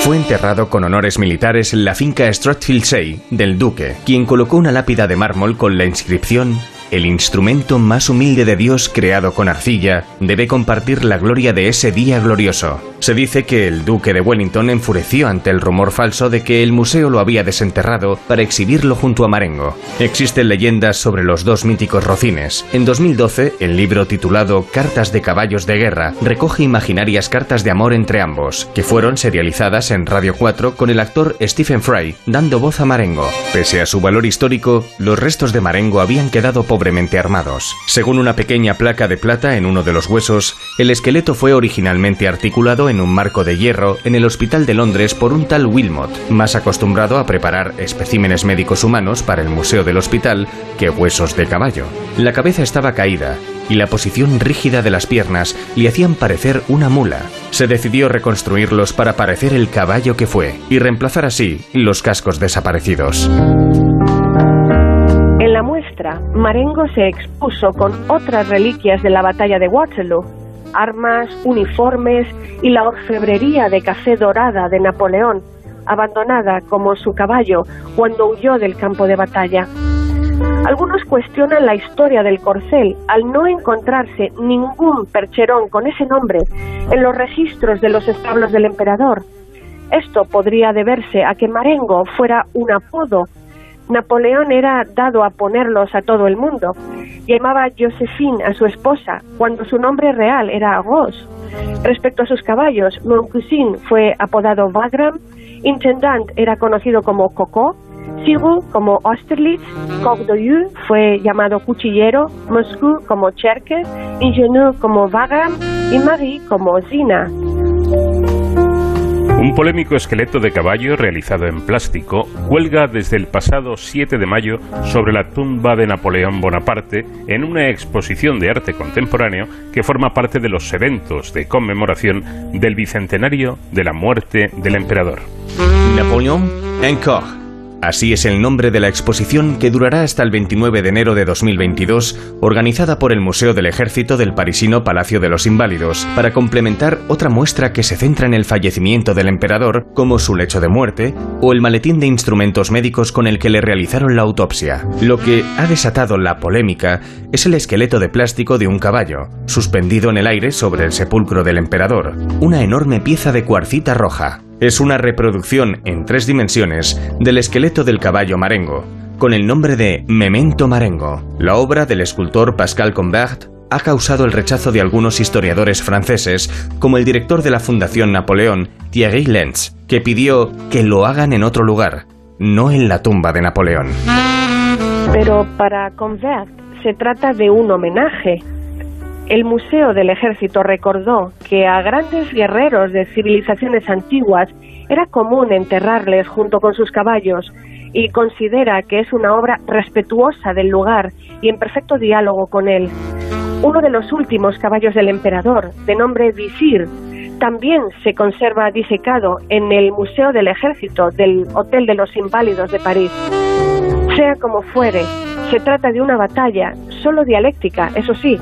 Fue enterrado con honores militares en la finca Stratfildsay del duque, quien colocó una lápida de mármol con la inscripción el instrumento más humilde de Dios creado con arcilla debe compartir la gloria de ese día glorioso. Se dice que el duque de Wellington enfureció ante el rumor falso de que el museo lo había desenterrado para exhibirlo junto a Marengo. Existen leyendas sobre los dos míticos rocines. En 2012, el libro titulado Cartas de caballos de guerra recoge imaginarias cartas de amor entre ambos, que fueron serializadas en Radio 4 con el actor Stephen Fry dando voz a Marengo. Pese a su valor histórico, los restos de Marengo habían quedado pobremente armados. Según una pequeña placa de plata en uno de los huesos, el esqueleto fue originalmente articulado en un marco de hierro en el Hospital de Londres por un tal Wilmot, más acostumbrado a preparar especímenes médicos humanos para el Museo del Hospital que huesos de caballo. La cabeza estaba caída y la posición rígida de las piernas le hacían parecer una mula. Se decidió reconstruirlos para parecer el caballo que fue y reemplazar así los cascos desaparecidos. Marengo se expuso con otras reliquias de la batalla de Waterloo, armas, uniformes y la orfebrería de café dorada de Napoleón, abandonada como su caballo cuando huyó del campo de batalla. Algunos cuestionan la historia del corcel al no encontrarse ningún percherón con ese nombre en los registros de los establos del emperador. Esto podría deberse a que Marengo fuera un apodo Napoleón era dado a ponerlos a todo el mundo. Llamaba Josephine a su esposa cuando su nombre real era Rose. Respecto a sus caballos, Mon Cousin fue apodado Wagram, Intendant era conocido como Coco, Sigu como Austerlitz, Cogdoyou fue llamado cuchillero, Moscú como Cherkes, Ingenu como Vagram y Marie como Zina. Un polémico esqueleto de caballo realizado en plástico cuelga desde el pasado 7 de mayo sobre la tumba de Napoleón Bonaparte en una exposición de arte contemporáneo que forma parte de los eventos de conmemoración del bicentenario de la muerte del emperador. Napoleón encore. Así es el nombre de la exposición que durará hasta el 29 de enero de 2022, organizada por el Museo del Ejército del parisino Palacio de los Inválidos, para complementar otra muestra que se centra en el fallecimiento del emperador, como su lecho de muerte, o el maletín de instrumentos médicos con el que le realizaron la autopsia. Lo que ha desatado la polémica es el esqueleto de plástico de un caballo, suspendido en el aire sobre el sepulcro del emperador, una enorme pieza de cuarcita roja. Es una reproducción en tres dimensiones del esqueleto del caballo marengo, con el nombre de Memento Marengo. La obra del escultor Pascal Combert ha causado el rechazo de algunos historiadores franceses, como el director de la Fundación Napoleón, Thierry Lenz, que pidió que lo hagan en otro lugar, no en la tumba de Napoleón. Pero para Convert se trata de un homenaje. El Museo del Ejército recordó que a grandes guerreros de civilizaciones antiguas era común enterrarles junto con sus caballos y considera que es una obra respetuosa del lugar y en perfecto diálogo con él. Uno de los últimos caballos del emperador, de nombre Visir, también se conserva disecado en el Museo del Ejército del Hotel de los Inválidos de París. Sea como fuere, se trata de una batalla solo dialéctica, eso sí,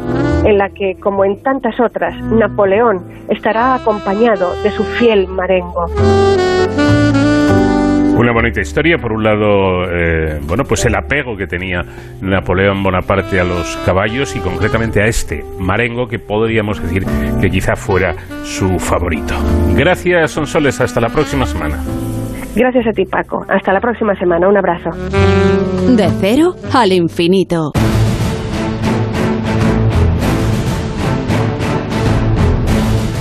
en la que, como en tantas otras, Napoleón estará acompañado de su fiel marengo. Una bonita historia, por un lado, eh, bueno, pues el apego que tenía Napoleón Bonaparte a los caballos y concretamente a este marengo que podríamos decir que quizá fuera su favorito. Gracias, Sonsoles, hasta la próxima semana. Gracias a ti, Paco. Hasta la próxima semana. Un abrazo. De cero al infinito.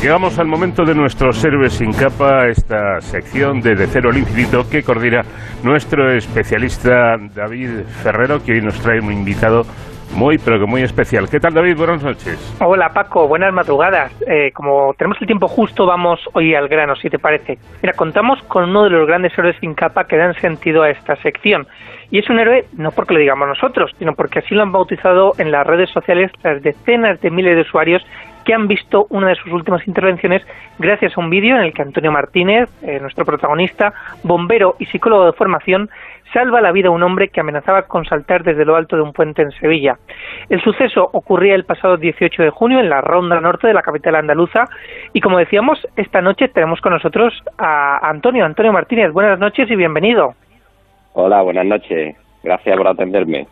Llegamos al momento de nuestros héroes sin capa, esta sección de De Cero al Infinito que coordina nuestro especialista David Ferrero, que hoy nos trae un invitado muy, pero que muy especial. ¿Qué tal, David? Buenas noches. Hola, Paco. Buenas madrugadas. Eh, como tenemos el tiempo justo, vamos hoy al grano, si te parece. Mira, contamos con uno de los grandes héroes sin capa que dan sentido a esta sección. Y es un héroe no porque lo digamos nosotros, sino porque así lo han bautizado en las redes sociales las decenas de miles de usuarios que han visto una de sus últimas intervenciones gracias a un vídeo en el que Antonio Martínez, eh, nuestro protagonista, bombero y psicólogo de formación, salva la vida a un hombre que amenazaba con saltar desde lo alto de un puente en Sevilla. El suceso ocurría el pasado 18 de junio en la ronda norte de la capital andaluza y como decíamos, esta noche tenemos con nosotros a Antonio, Antonio Martínez. Buenas noches y bienvenido. Hola, buenas noches. Gracias por atenderme.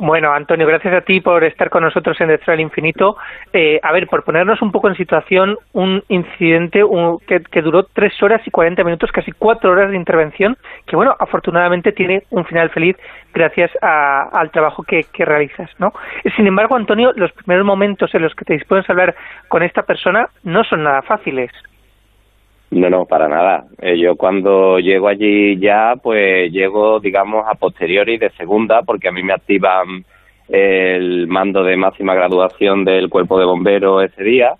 Bueno, Antonio, gracias a ti por estar con nosotros en Detrás del Infinito. Eh, a ver, por ponernos un poco en situación, un incidente un- que, duró tres horas y 40 minutos, casi cuatro horas de intervención, que bueno, afortunadamente tiene un final feliz gracias a- al trabajo que, que realizas, ¿no? Sin embargo, Antonio, los primeros momentos en los que te dispones a hablar con esta persona no son nada fáciles. No, no, para nada. Eh, yo cuando llego allí ya, pues llego, digamos, a posteriori de segunda, porque a mí me activan el mando de máxima graduación del cuerpo de bomberos ese día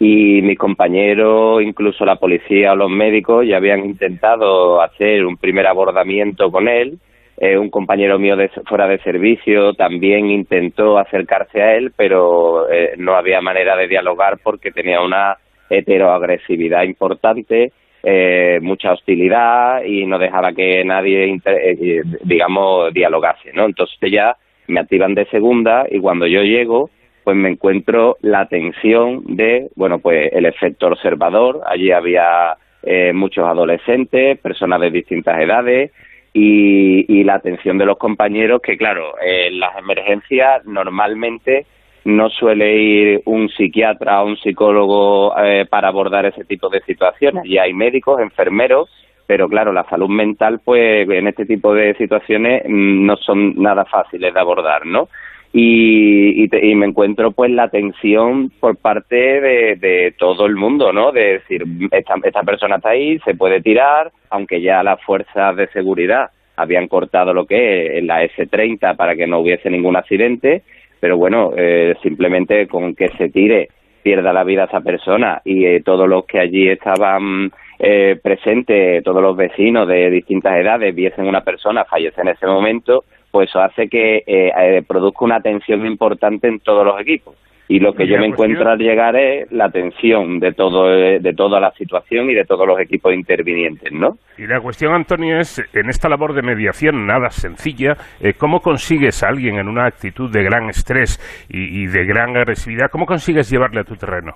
y mis compañeros, incluso la policía o los médicos, ya habían intentado hacer un primer abordamiento con él. Eh, un compañero mío de, fuera de servicio también intentó acercarse a él, pero eh, no había manera de dialogar porque tenía una heteroagresividad importante, eh, mucha hostilidad y no dejaba que nadie, inter- eh, digamos, dialogase, ¿no? Entonces ya me activan de segunda y cuando yo llego, pues me encuentro la tensión de, bueno, pues el efecto observador. Allí había eh, muchos adolescentes, personas de distintas edades y, y la atención de los compañeros que, claro, en las emergencias normalmente no suele ir un psiquiatra o un psicólogo eh, para abordar ese tipo de situaciones. Y hay médicos, enfermeros, pero claro, la salud mental, pues en este tipo de situaciones mm, no son nada fáciles de abordar, ¿no? Y, y, te- y me encuentro pues la tensión por parte de, de todo el mundo, ¿no? De decir, esta, esta persona está ahí, se puede tirar, aunque ya las fuerzas de seguridad habían cortado lo que es la S30 para que no hubiese ningún accidente, pero bueno, eh, simplemente con que se tire pierda la vida esa persona y eh, todos los que allí estaban eh, presentes, todos los vecinos de distintas edades viesen una persona fallecer en ese momento, pues eso hace que eh, eh, produzca una tensión importante en todos los equipos. Y lo que yo me encuentro al llegar es la tensión de todo de toda la situación y de todos los equipos intervinientes, ¿no? Y la cuestión, Antonio, es, en esta labor de mediación nada sencilla, eh, ¿cómo consigues a alguien en una actitud de gran estrés y, y de gran agresividad, cómo consigues llevarle a tu terreno?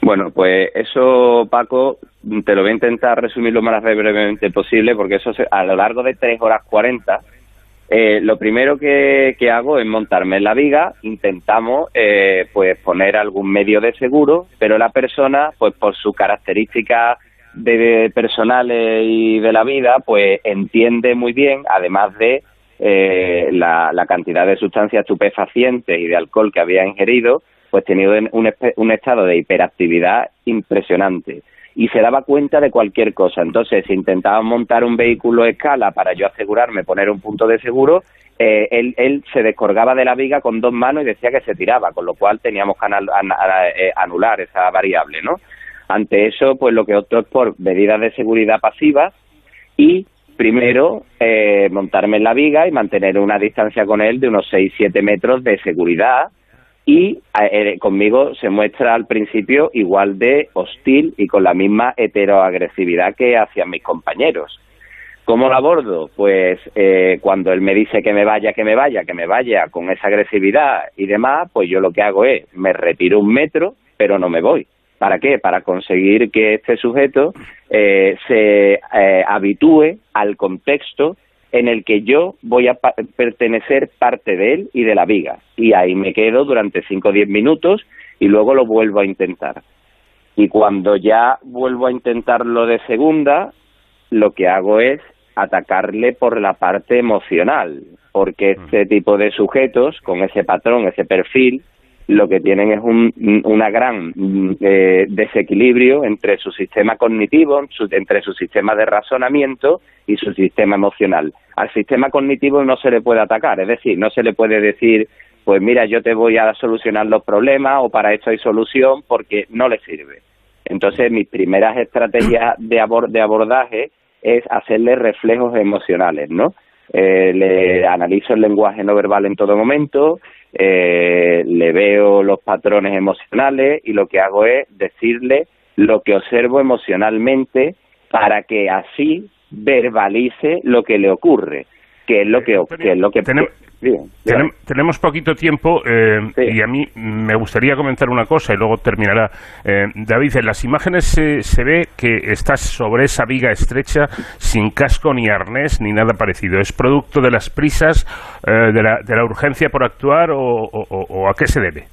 Bueno, pues eso, Paco, te lo voy a intentar resumir lo más brevemente posible, porque eso se- a lo largo de tres horas cuarenta, eh, lo primero que, hago es montarme en la viga, intentamos eh, pues poner algún medio de seguro, pero la persona, pues por sus características de, de personales y de la vida, pues entiende muy bien, además de eh, la, la cantidad de sustancias estupefacientes y de alcohol que había ingerido, pues tenía un, un un estado de hiperactividad impresionante y se daba cuenta de cualquier cosa. Entonces, si intentaba montar un vehículo a escala para yo asegurarme poner un punto de seguro, eh, él, él se descolgaba de la viga con dos manos y decía que se tiraba, con lo cual teníamos que eh, anular esa variable, ¿no? Ante eso, pues lo que opto es por medidas de seguridad pasivas y primero eh, montarme en la viga y mantener una distancia con él de unos 6-7 metros de seguridad y eh, conmigo se muestra al principio igual de hostil y con la misma heteroagresividad que hacia mis compañeros. ¿Cómo lo abordo? Pues eh, cuando él me dice que me vaya, que me vaya, que me vaya con esa agresividad y demás, pues yo lo que hago es me retiro un metro, pero no me voy. ¿Para qué? Para conseguir que este sujeto eh, se eh, habitúe al contexto en el que yo voy a pa- pertenecer parte de él y de la viga. Y ahí me quedo durante 5 o 10 minutos y luego lo vuelvo a intentar. Y cuando ya vuelvo a intentarlo de segunda, lo que hago es atacarle por la parte emocional, porque este tipo de sujetos, con ese patrón, ese perfil, lo que tienen es un, una gran mm, eh, desequilibrio entre su sistema cognitivo, su- entre su sistema de razonamiento y su sistema emocional. Al sistema cognitivo no se le puede atacar, es decir, no se le puede decir, pues mira, yo te voy a solucionar los problemas o para esto hay solución, porque no le sirve. Entonces, mis primeras estrategias de, abor- de abordaje es hacerle reflejos emocionales, ¿no? Eh, le analizo el lenguaje no verbal en todo momento, eh, le veo los patrones emocionales y lo que hago es decirle lo que observo emocionalmente para que así verbalice lo que le ocurre, que es lo que, que es lo que Bien, bien. Tenem- tenemos poquito tiempo eh, y a mí me gustaría comentar una cosa y luego terminará. Eh, David, en las imágenes se, se ve que estás sobre esa viga estrecha sin casco ni arnés ni nada parecido. ¿Es producto de las prisas, eh, de, la, de la urgencia por actuar o- o a qué se debe?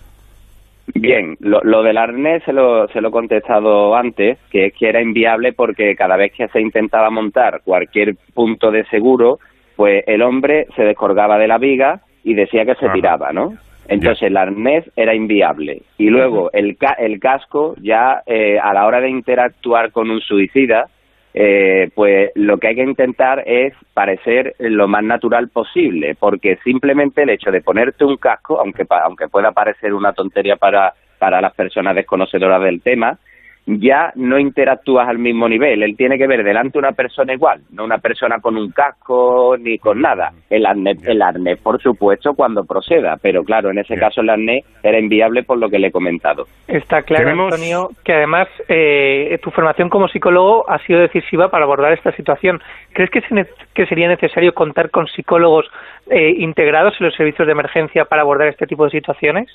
Bien, lo, lo del arnés se lo, se lo he contestado antes, que es que era inviable porque cada vez que se intentaba montar cualquier punto de seguro, pues el hombre se descolgaba de la viga y decía que se tiraba, ¿no? Entonces el arnés era inviable. Y luego el, ca- el casco ya eh, a la hora de interactuar con un suicida, eh, pues lo que hay que intentar es parecer lo más natural posible, porque simplemente el hecho de ponerte un casco, aunque pa- aunque pueda parecer una tontería para para las personas desconocedoras del tema, ya no interactúas al mismo nivel. Él tiene que ver delante una persona igual, no una persona con un casco ni con nada. El arnés, el arnés, por supuesto, cuando proceda, pero claro, en ese caso el arnés era inviable por lo que le he comentado. Está claro, Tenemos- Antonio, que además eh, tu formación como psicólogo ha sido decisiva para abordar esta situación. ¿Crees que, se ne- que sería necesario contar con psicólogos eh, integrados en los servicios de emergencia para abordar este tipo de situaciones?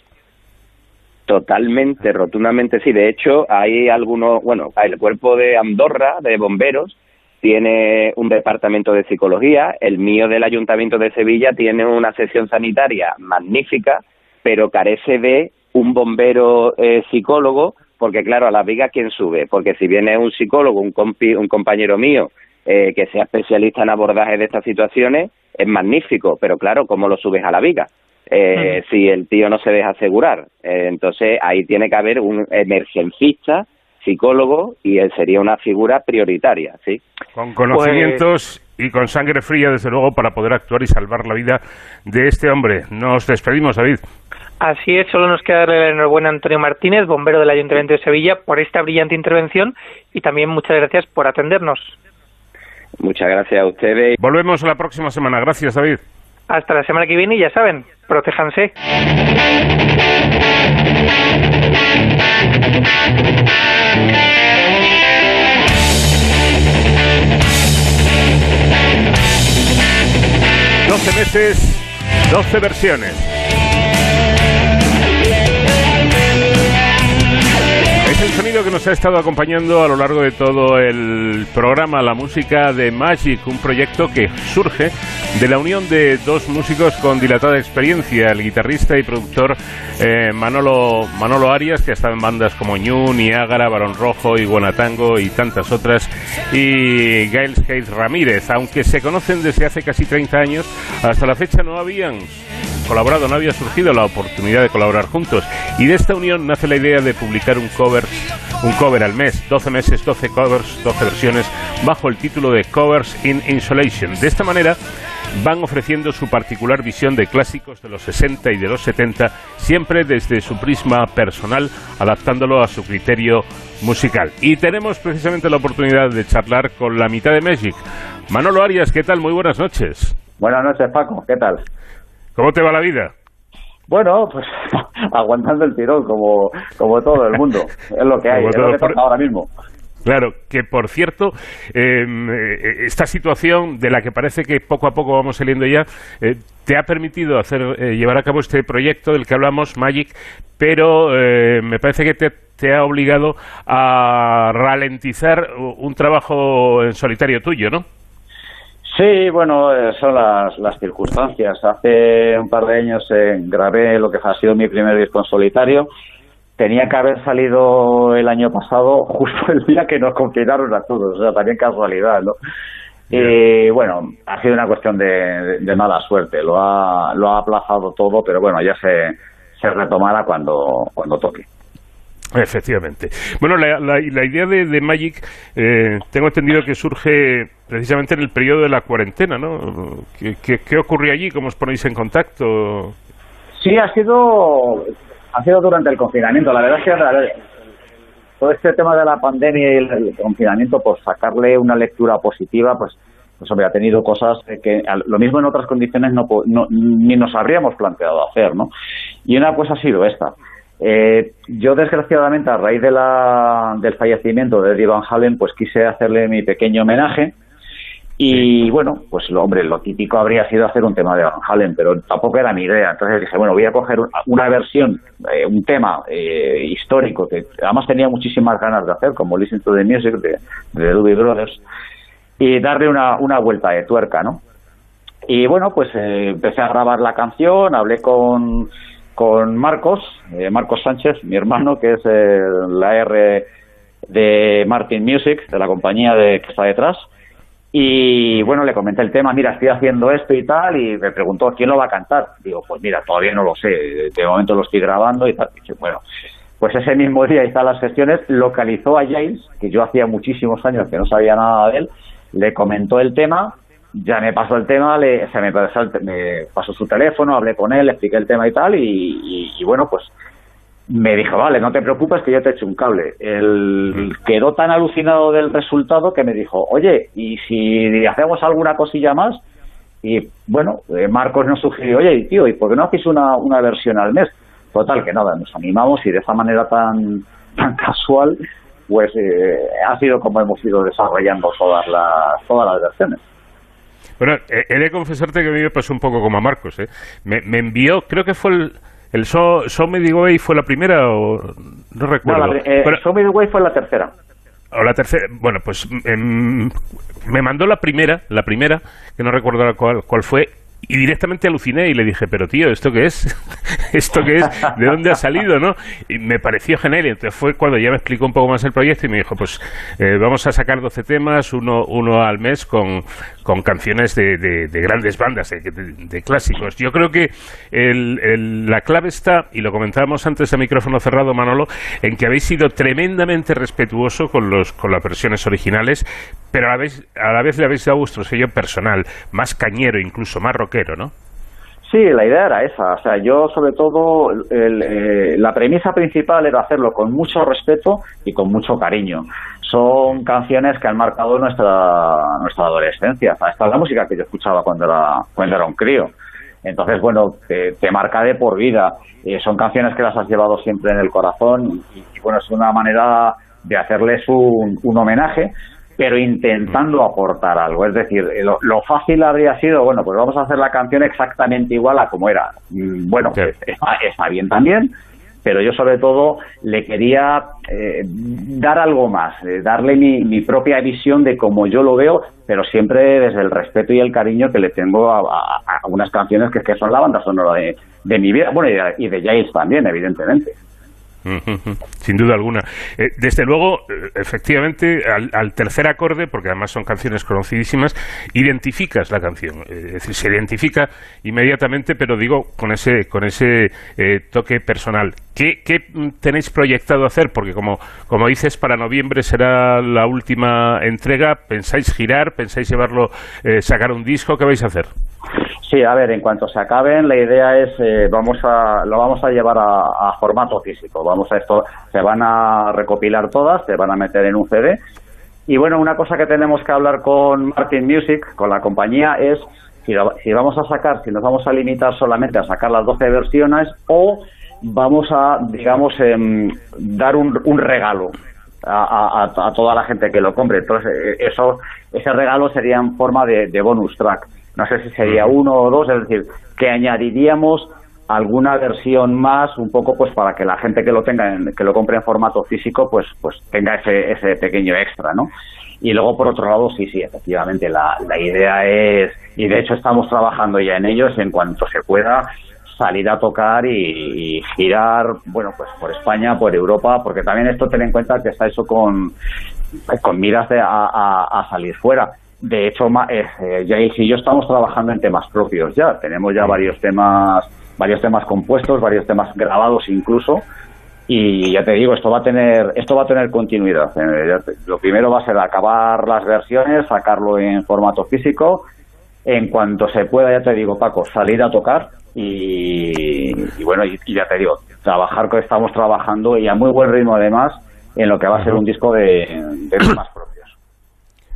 Totalmente, rotundamente sí. De hecho, hay algunos, bueno, el cuerpo de Andorra, de bomberos, tiene un departamento de psicología. El mío del Ayuntamiento de Sevilla tiene una sección sanitaria magnífica, pero carece de un bombero eh, psicólogo, porque claro, a la viga, ¿quién sube? Porque si viene un psicólogo, un, compi- un compañero mío, eh, que sea especialista en abordaje de estas situaciones, es magnífico, pero claro, ¿cómo lo subes a la viga? Eh, si el tío no se deja asegurar. Eh, entonces ahí tiene que haber un emergencista psicólogo y él sería una figura prioritaria, ¿sí? Con conocimientos y con sangre fría, desde luego, para poder actuar y salvar la vida de este hombre. Nos despedimos, David. Así es, solo nos queda darle la enhorabuena a Antonio Martínez, bombero del Ayuntamiento de Sevilla, por esta brillante intervención y también muchas gracias por atendernos. Muchas gracias a ustedes. Volvemos la próxima semana. Gracias, David. Hasta la semana que viene ya saben, protéjanse. Doce meses, doce versiones. El sonido que nos ha estado acompañando a lo largo de todo el programa, la música de Magic, un proyecto que surge de la unión de dos músicos con dilatada experiencia, el guitarrista y productor eh, Manolo, Manolo Arias, que ha estado en bandas como Ñu, Niágara, Barón Rojo, Iguanatango y tantas otras, y Gail Hayes Ramírez, aunque se conocen desde hace casi 30 años, hasta la fecha no habían colaborado, no había surgido la oportunidad de colaborar juntos. Y de esta unión nace la idea de publicar un cover, un cover al mes, 12 meses, 12 covers, 12 versiones, bajo el título de Covers in Insulation. De esta manera van ofreciendo su particular visión de clásicos de los 60 y de los 70, siempre desde su prisma personal, adaptándolo a su criterio musical. Y tenemos precisamente la oportunidad de charlar con la mitad de Magic. Manolo Arias, ¿qué tal? Muy buenas noches. Buenas noches, Paco. ¿Qué tal? ¿Cómo te va la vida? Bueno, pues aguantando el tirón como, como todo el mundo. Es lo que hay, es lo que por- ahora mismo. Claro, que por cierto, eh, eh, esta situación de la que parece que poco a poco vamos saliendo ya, eh, te ha permitido hacer eh, llevar a cabo este proyecto del que hablamos, Magic, pero eh, me parece que te, te ha obligado a ralentizar un trabajo en solitario tuyo, ¿no? Sí, bueno, eh, son las, las circunstancias. Hace un par de años eh, grabé lo que ha sido mi primer disco en solitario. Tenía que haber salido el año pasado, justo el día que nos confinaron a todos, o sea, también casualidad, ¿no? Y bueno, ha sido una cuestión de, de mala suerte, lo ha, lo ha aplazado todo, pero bueno, ya se, se retomará cuando, cuando toque. Efectivamente. Bueno, la, la- la idea de, de Magic, eh, tengo entendido que surge precisamente en el periodo de la cuarentena, ¿no? ¿Qué, qué, ocurrió allí? ¿Cómo os ponéis en contacto? Sí, ha sido, ha sido durante el confinamiento. La verdad es que todo este tema de la pandemia y el, confinamiento, por sacarle una lectura positiva, pues, pues hombre, ha tenido cosas que lo mismo en otras condiciones no, no- ni nos habríamos planteado hacer, ¿no? Y una cosa ha sido esta. Eh, yo, desgraciadamente, a raíz de la, del fallecimiento de Eddie Van Halen, pues quise hacerle mi pequeño homenaje. Y bueno, pues lo, hombre, lo típico habría sido hacer un tema de Van Halen, pero tampoco era mi idea. Entonces dije, bueno, voy a coger un- una versión, eh, un tema eh, histórico que además tenía muchísimas ganas de hacer, como Listen to the Music de, de The Doobie Brothers, y darle una, una vuelta de tuerca, ¿no? Y bueno, pues eh, empecé a grabar la canción, hablé con, con Marcos, eh, Marcos Sánchez, mi hermano, que es eh, la R de Martin Music, de la compañía de, que está detrás. Y bueno, le comenté el tema, mira, estoy haciendo esto y tal, y me preguntó, ¿quién lo va a cantar? Digo, pues mira, todavía no lo sé, de momento lo estoy grabando y tal. Y dije, bueno, pues ese mismo día hizo las gestiones, localizó a James, que yo hacía muchísimos años que no sabía nada de él, le comentó el tema, ya me pasó el tema, le, se me pasó, el me pasó su teléfono, hablé con él, le expliqué el tema y tal, y, y- y bueno, pues me dijo, vale, no te preocupes que yo te echo un cable. Él quedó tan alucinado del resultado que me dijo, oye, ¿y si hacemos alguna cosilla más? Y bueno, eh, Marcos nos sugirió, oye, tío, ¿y por qué no hacéis una, una versión al mes? Total, que nada, nos animamos y de esa manera tan, tan casual, pues eh, ha sido como hemos ido desarrollando todas las, todas las versiones. Bueno, he de confesarte que a mí me pasó un poco como a Marcos, ¿eh? Me, me envió, creo que fue el, el So, so Way fue la primera o no No, recuerdo. la, eh, Pero- Show Me the Way fue la tercera. o la tercera, bueno, pues em, me mandó la primera, la primera, que no recuerdo cuál, cuál fue, y directamente aluciné y le dije, pero tío, ¿esto qué es? ¿Esto qué es? ¿De dónde ha salido, no? Y me pareció genial, y entonces fue cuando ya me explicó un poco más el proyecto y me dijo, pues eh, vamos a sacar 12 temas, uno, uno al mes con, con canciones de, de, de grandes bandas, de, clásicos. Yo creo que el- la clave está, y lo comentábamos antes a micrófono cerrado, Manolo, en que habéis sido tremendamente respetuoso con, los, con las versiones originales, pero a la, vez, a la vez le habéis dado vuestro sello personal, más cañero, incluso más rockero, ¿no? Sí, la idea era esa. O sea, yo sobre todo, el, eh, la premisa principal era hacerlo con mucho respeto y con mucho cariño. Son canciones que han marcado nuestra, nuestra adolescencia. Esta es la música que yo escuchaba cuando era, cuando era un crío. Entonces, bueno, te, marca de por vida. Eh, son canciones que las has llevado siempre en el corazón y, y, bueno, es una manera de hacerles un, un homenaje, pero intentando aportar algo. Es decir, eh, lo, lo fácil habría sido, bueno, pues vamos a hacer la canción exactamente igual a como era. Mm, Bueno, está, está bien también, pero yo sobre todo le quería eh, dar algo más, eh, darle mi, mi propia visión de cómo yo lo veo, pero siempre desde el respeto y el cariño que le tengo a, a- a unas canciones que, que son la banda sonora de, de mi vida, bueno, y de, y de Giles también, evidentemente. Sin duda alguna. Eh, desde luego, eh, efectivamente, al, al tercer acorde, porque además son canciones conocidísimas, identificas la canción. Eh, Es decir, se identifica inmediatamente, pero digo, con ese, con ese toque personal. ¿Qué, qué, tenéis proyectado hacer? Porque como, como dices, para noviembre será la última entrega. ¿Pensáis girar? ¿Pensáis llevarlo, sacar un disco? ¿Qué vais a hacer? Sí, a ver, en cuanto se acaben, la idea es, eh, vamos a, lo vamos a llevar a, formato físico. Vamos a esto, se van a recopilar todas, se van a meter en un CD. Y bueno, una cosa que tenemos que hablar con Martin Music, con la compañía, es si, lo- si vamos a sacar, si nos vamos a limitar solamente a sacar las 12 versiones o vamos a, digamos, em, dar un, un regalo a, toda la gente que lo compre. Entonces, eh, eso, ese regalo sería en forma de bonus track. No sé si sería uno o dos, es decir, que añadiríamos alguna versión más, un poco pues para que la gente que lo tenga, en- que lo compre en formato físico, pues, pues tenga ese, ese pequeño extra, ¿no? Y luego, por otro lado, sí, sí, efectivamente, la, la idea es, y de hecho estamos trabajando ya en ellos, en cuanto se pueda, salir a tocar y, y girar, bueno, pues por España, por Europa, porque también esto ten en cuenta que está hecho con, con miras de- a, a- a salir fuera. De hecho, eh, eh, Jace y yo estamos trabajando en temas propios ya. Tenemos ya varios temas, varios temas compuestos, varios temas grabados incluso. Y ya te digo, esto va a tener, esto va a tener continuidad. Eh, lo primero va a ser acabar las versiones, sacarlo en formato físico. En cuanto se pueda, ya te digo, Paco, salir a tocar y, y bueno, y, y ya te digo, trabajar que estamos trabajando y a muy buen ritmo además en lo que va a ser un disco de, de temas propios.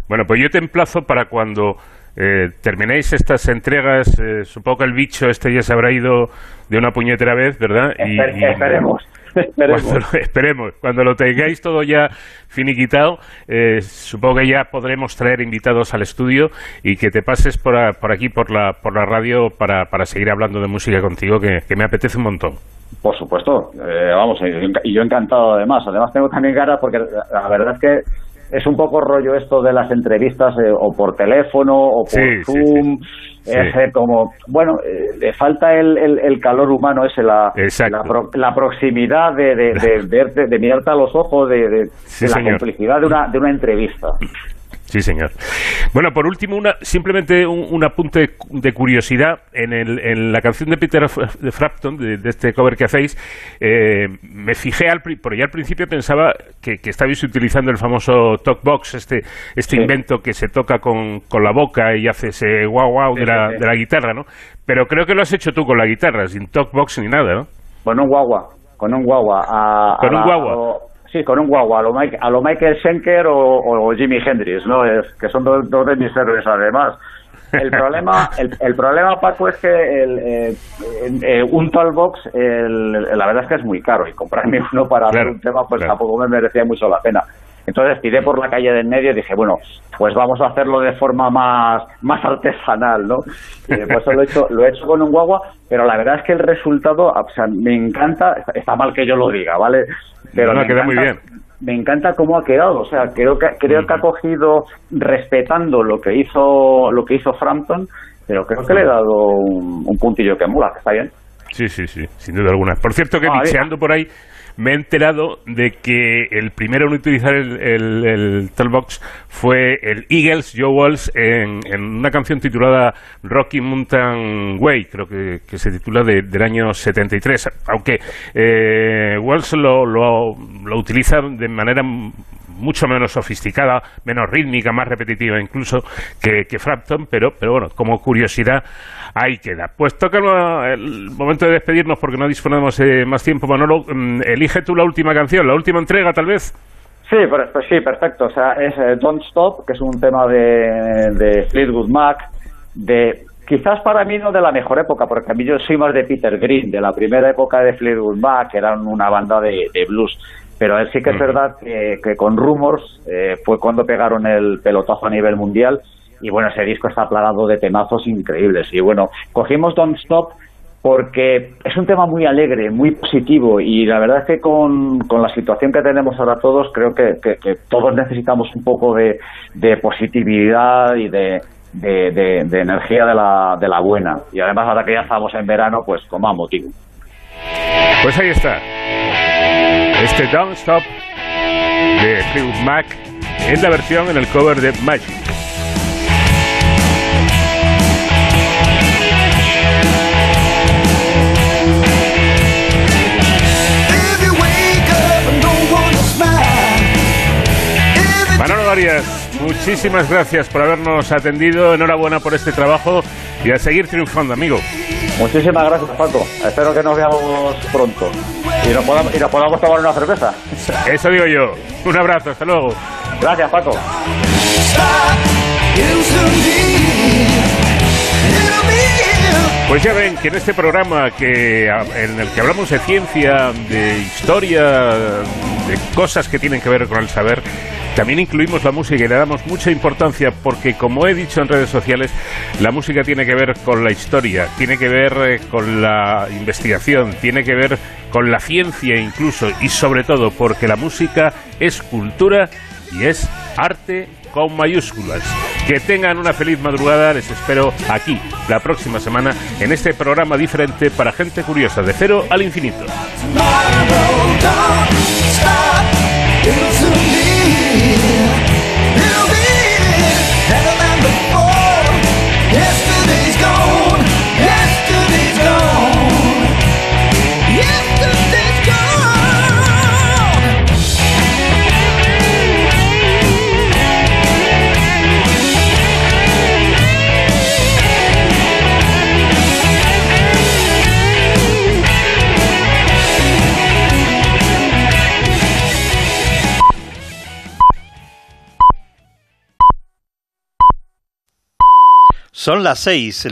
Bueno, pues yo te emplazo para cuando eh, terminéis estas entregas. eh, supongo que el bicho este ya se habrá ido de una puñetera vez, ¿verdad? Y- Esper- y- esperemos, esperemos. Cuando, lo- esperemos. Cuando lo tengáis todo ya finiquitado, eh, supongo que ya podremos traer invitados al estudio y que te pases por, a- por aquí, por la, por la radio, para, para seguir hablando de música contigo, que, que me apetece un montón. Por supuesto, eh, vamos, y yo- encantado además. Además tengo también ganas porque la verdad es que es un poco rollo esto de las entrevistas eh, o por teléfono o por Sí, Zoom. Sí. Es eh, como, bueno, eh, le falta el, el, el calor humano ese, la, la, pro- la proximidad de, de, de verte, de mirarte a los ojos, de, de- la señor. complicidad de una, de una entrevista. Sí, señor. Bueno, por último, una, simplemente un, un apunte de curiosidad. En, el, en la canción de Peter Frampton, de, de este cover que hacéis, eh, me fijé, al, porque ya al principio pensaba que, que estabais utilizando el famoso talkbox, este, este Sí. invento que se toca con, con la boca y hace ese guau guau Sí, de, la, sí. de la guitarra, ¿no? Pero creo que lo has hecho tú con la guitarra, sin talkbox ni nada, ¿no? Con un guagua, con un guagua. a- a ¿Con un guagua? Sí, con un guagua, a lo, Mike- a lo Michael Schenker o, o Jimi Hendrix, ¿no? Es, que son dos, dos de mis héroes además. El problema, el, el problema, Paco, es que el, eh, eh, un Talkbox, el, la verdad es que es muy caro y comprarme uno para hacer un tema, pues tampoco me merecía mucho la pena. Entonces tiré por la calle de en medio y dije, bueno, pues vamos a hacerlo de forma más, más artesanal, ¿no? Y después lo he, hecho, lo he hecho con un guagua, pero la verdad es que el resultado, o sea, me encanta, está mal que yo lo diga, ¿vale? Pero No, me queda muy encanta- bien. me encanta cómo ha quedado, o sea, creo que creo que ha cogido respetando lo que hizo lo que hizo Frampton, pero creo que le he dado un, un puntillo que mola, que está bien. Sí, sí, sí, sin duda alguna. Por cierto que Ah, bicheando por ahí me he enterado de que el primero en utilizar el, el, el fue el Eagles, Joe Walsh, en, en una canción titulada Rocky Mountain Way, creo que, que se titula de- del año 73. Aunque eh, Walsh lo, lo, lo utiliza de manera mucho menos sofisticada, menos rítmica, más repetitiva incluso que, que Frampton, pero, pero bueno, como curiosidad ahí queda. Pues toca el momento de despedirnos porque no disponemos de más tiempo. Manolo, mm, elige tú la última canción, la última entrega tal vez. Sí, per- pues sí, perfecto. O sea, es eh, Don't Stop, que es un tema de, de Fleetwood Mac, de quizás para mí no de la mejor época, porque a mí yo soy más de Peter Green, de la primera época de Fleetwood Mac, que eran una banda de, de blues. Pero sí que es verdad que, que con Rumors eh, fue cuando pegaron el pelotazo a nivel mundial. Y bueno, ese disco está plagado de temazos increíbles. Y bueno, cogimos Don't Stop porque es un tema muy alegre, muy positivo y la verdad es que con, con la situación que tenemos ahora todos, creo que, todos necesitamos un poco de, positividad y de, de, energía de la, de la buena. Y además ahora que ya estamos en verano, pues con más motivo. Pues ahí está. Este Don't Stop de Fleetwood Mac en la versión en el cover de Magic. Arias, muchísimas gracias por habernos atendido. Enhorabuena por este trabajo y a seguir triunfando, amigo. Muchísimas gracias, Paco. Espero que nos veamos pronto y nos podamos, y nos podamos tomar una cerveza. Eso digo yo. Un abrazo, hasta luego. Gracias, Paco. Pues ya ven que en este programa que en el que hablamos de ciencia, de historia, de cosas que tienen que ver con el saber, también incluimos la música y le damos mucha importancia porque, como he dicho en redes sociales, la música tiene que ver con la historia, tiene que ver eh, con la investigación, tiene que ver con la ciencia incluso y sobre todo porque la música es cultura y es arte con mayúsculas. Que tengan una feliz madrugada, les espero aquí la próxima semana en este programa diferente para gente curiosa de cero al infinito. Son las seis.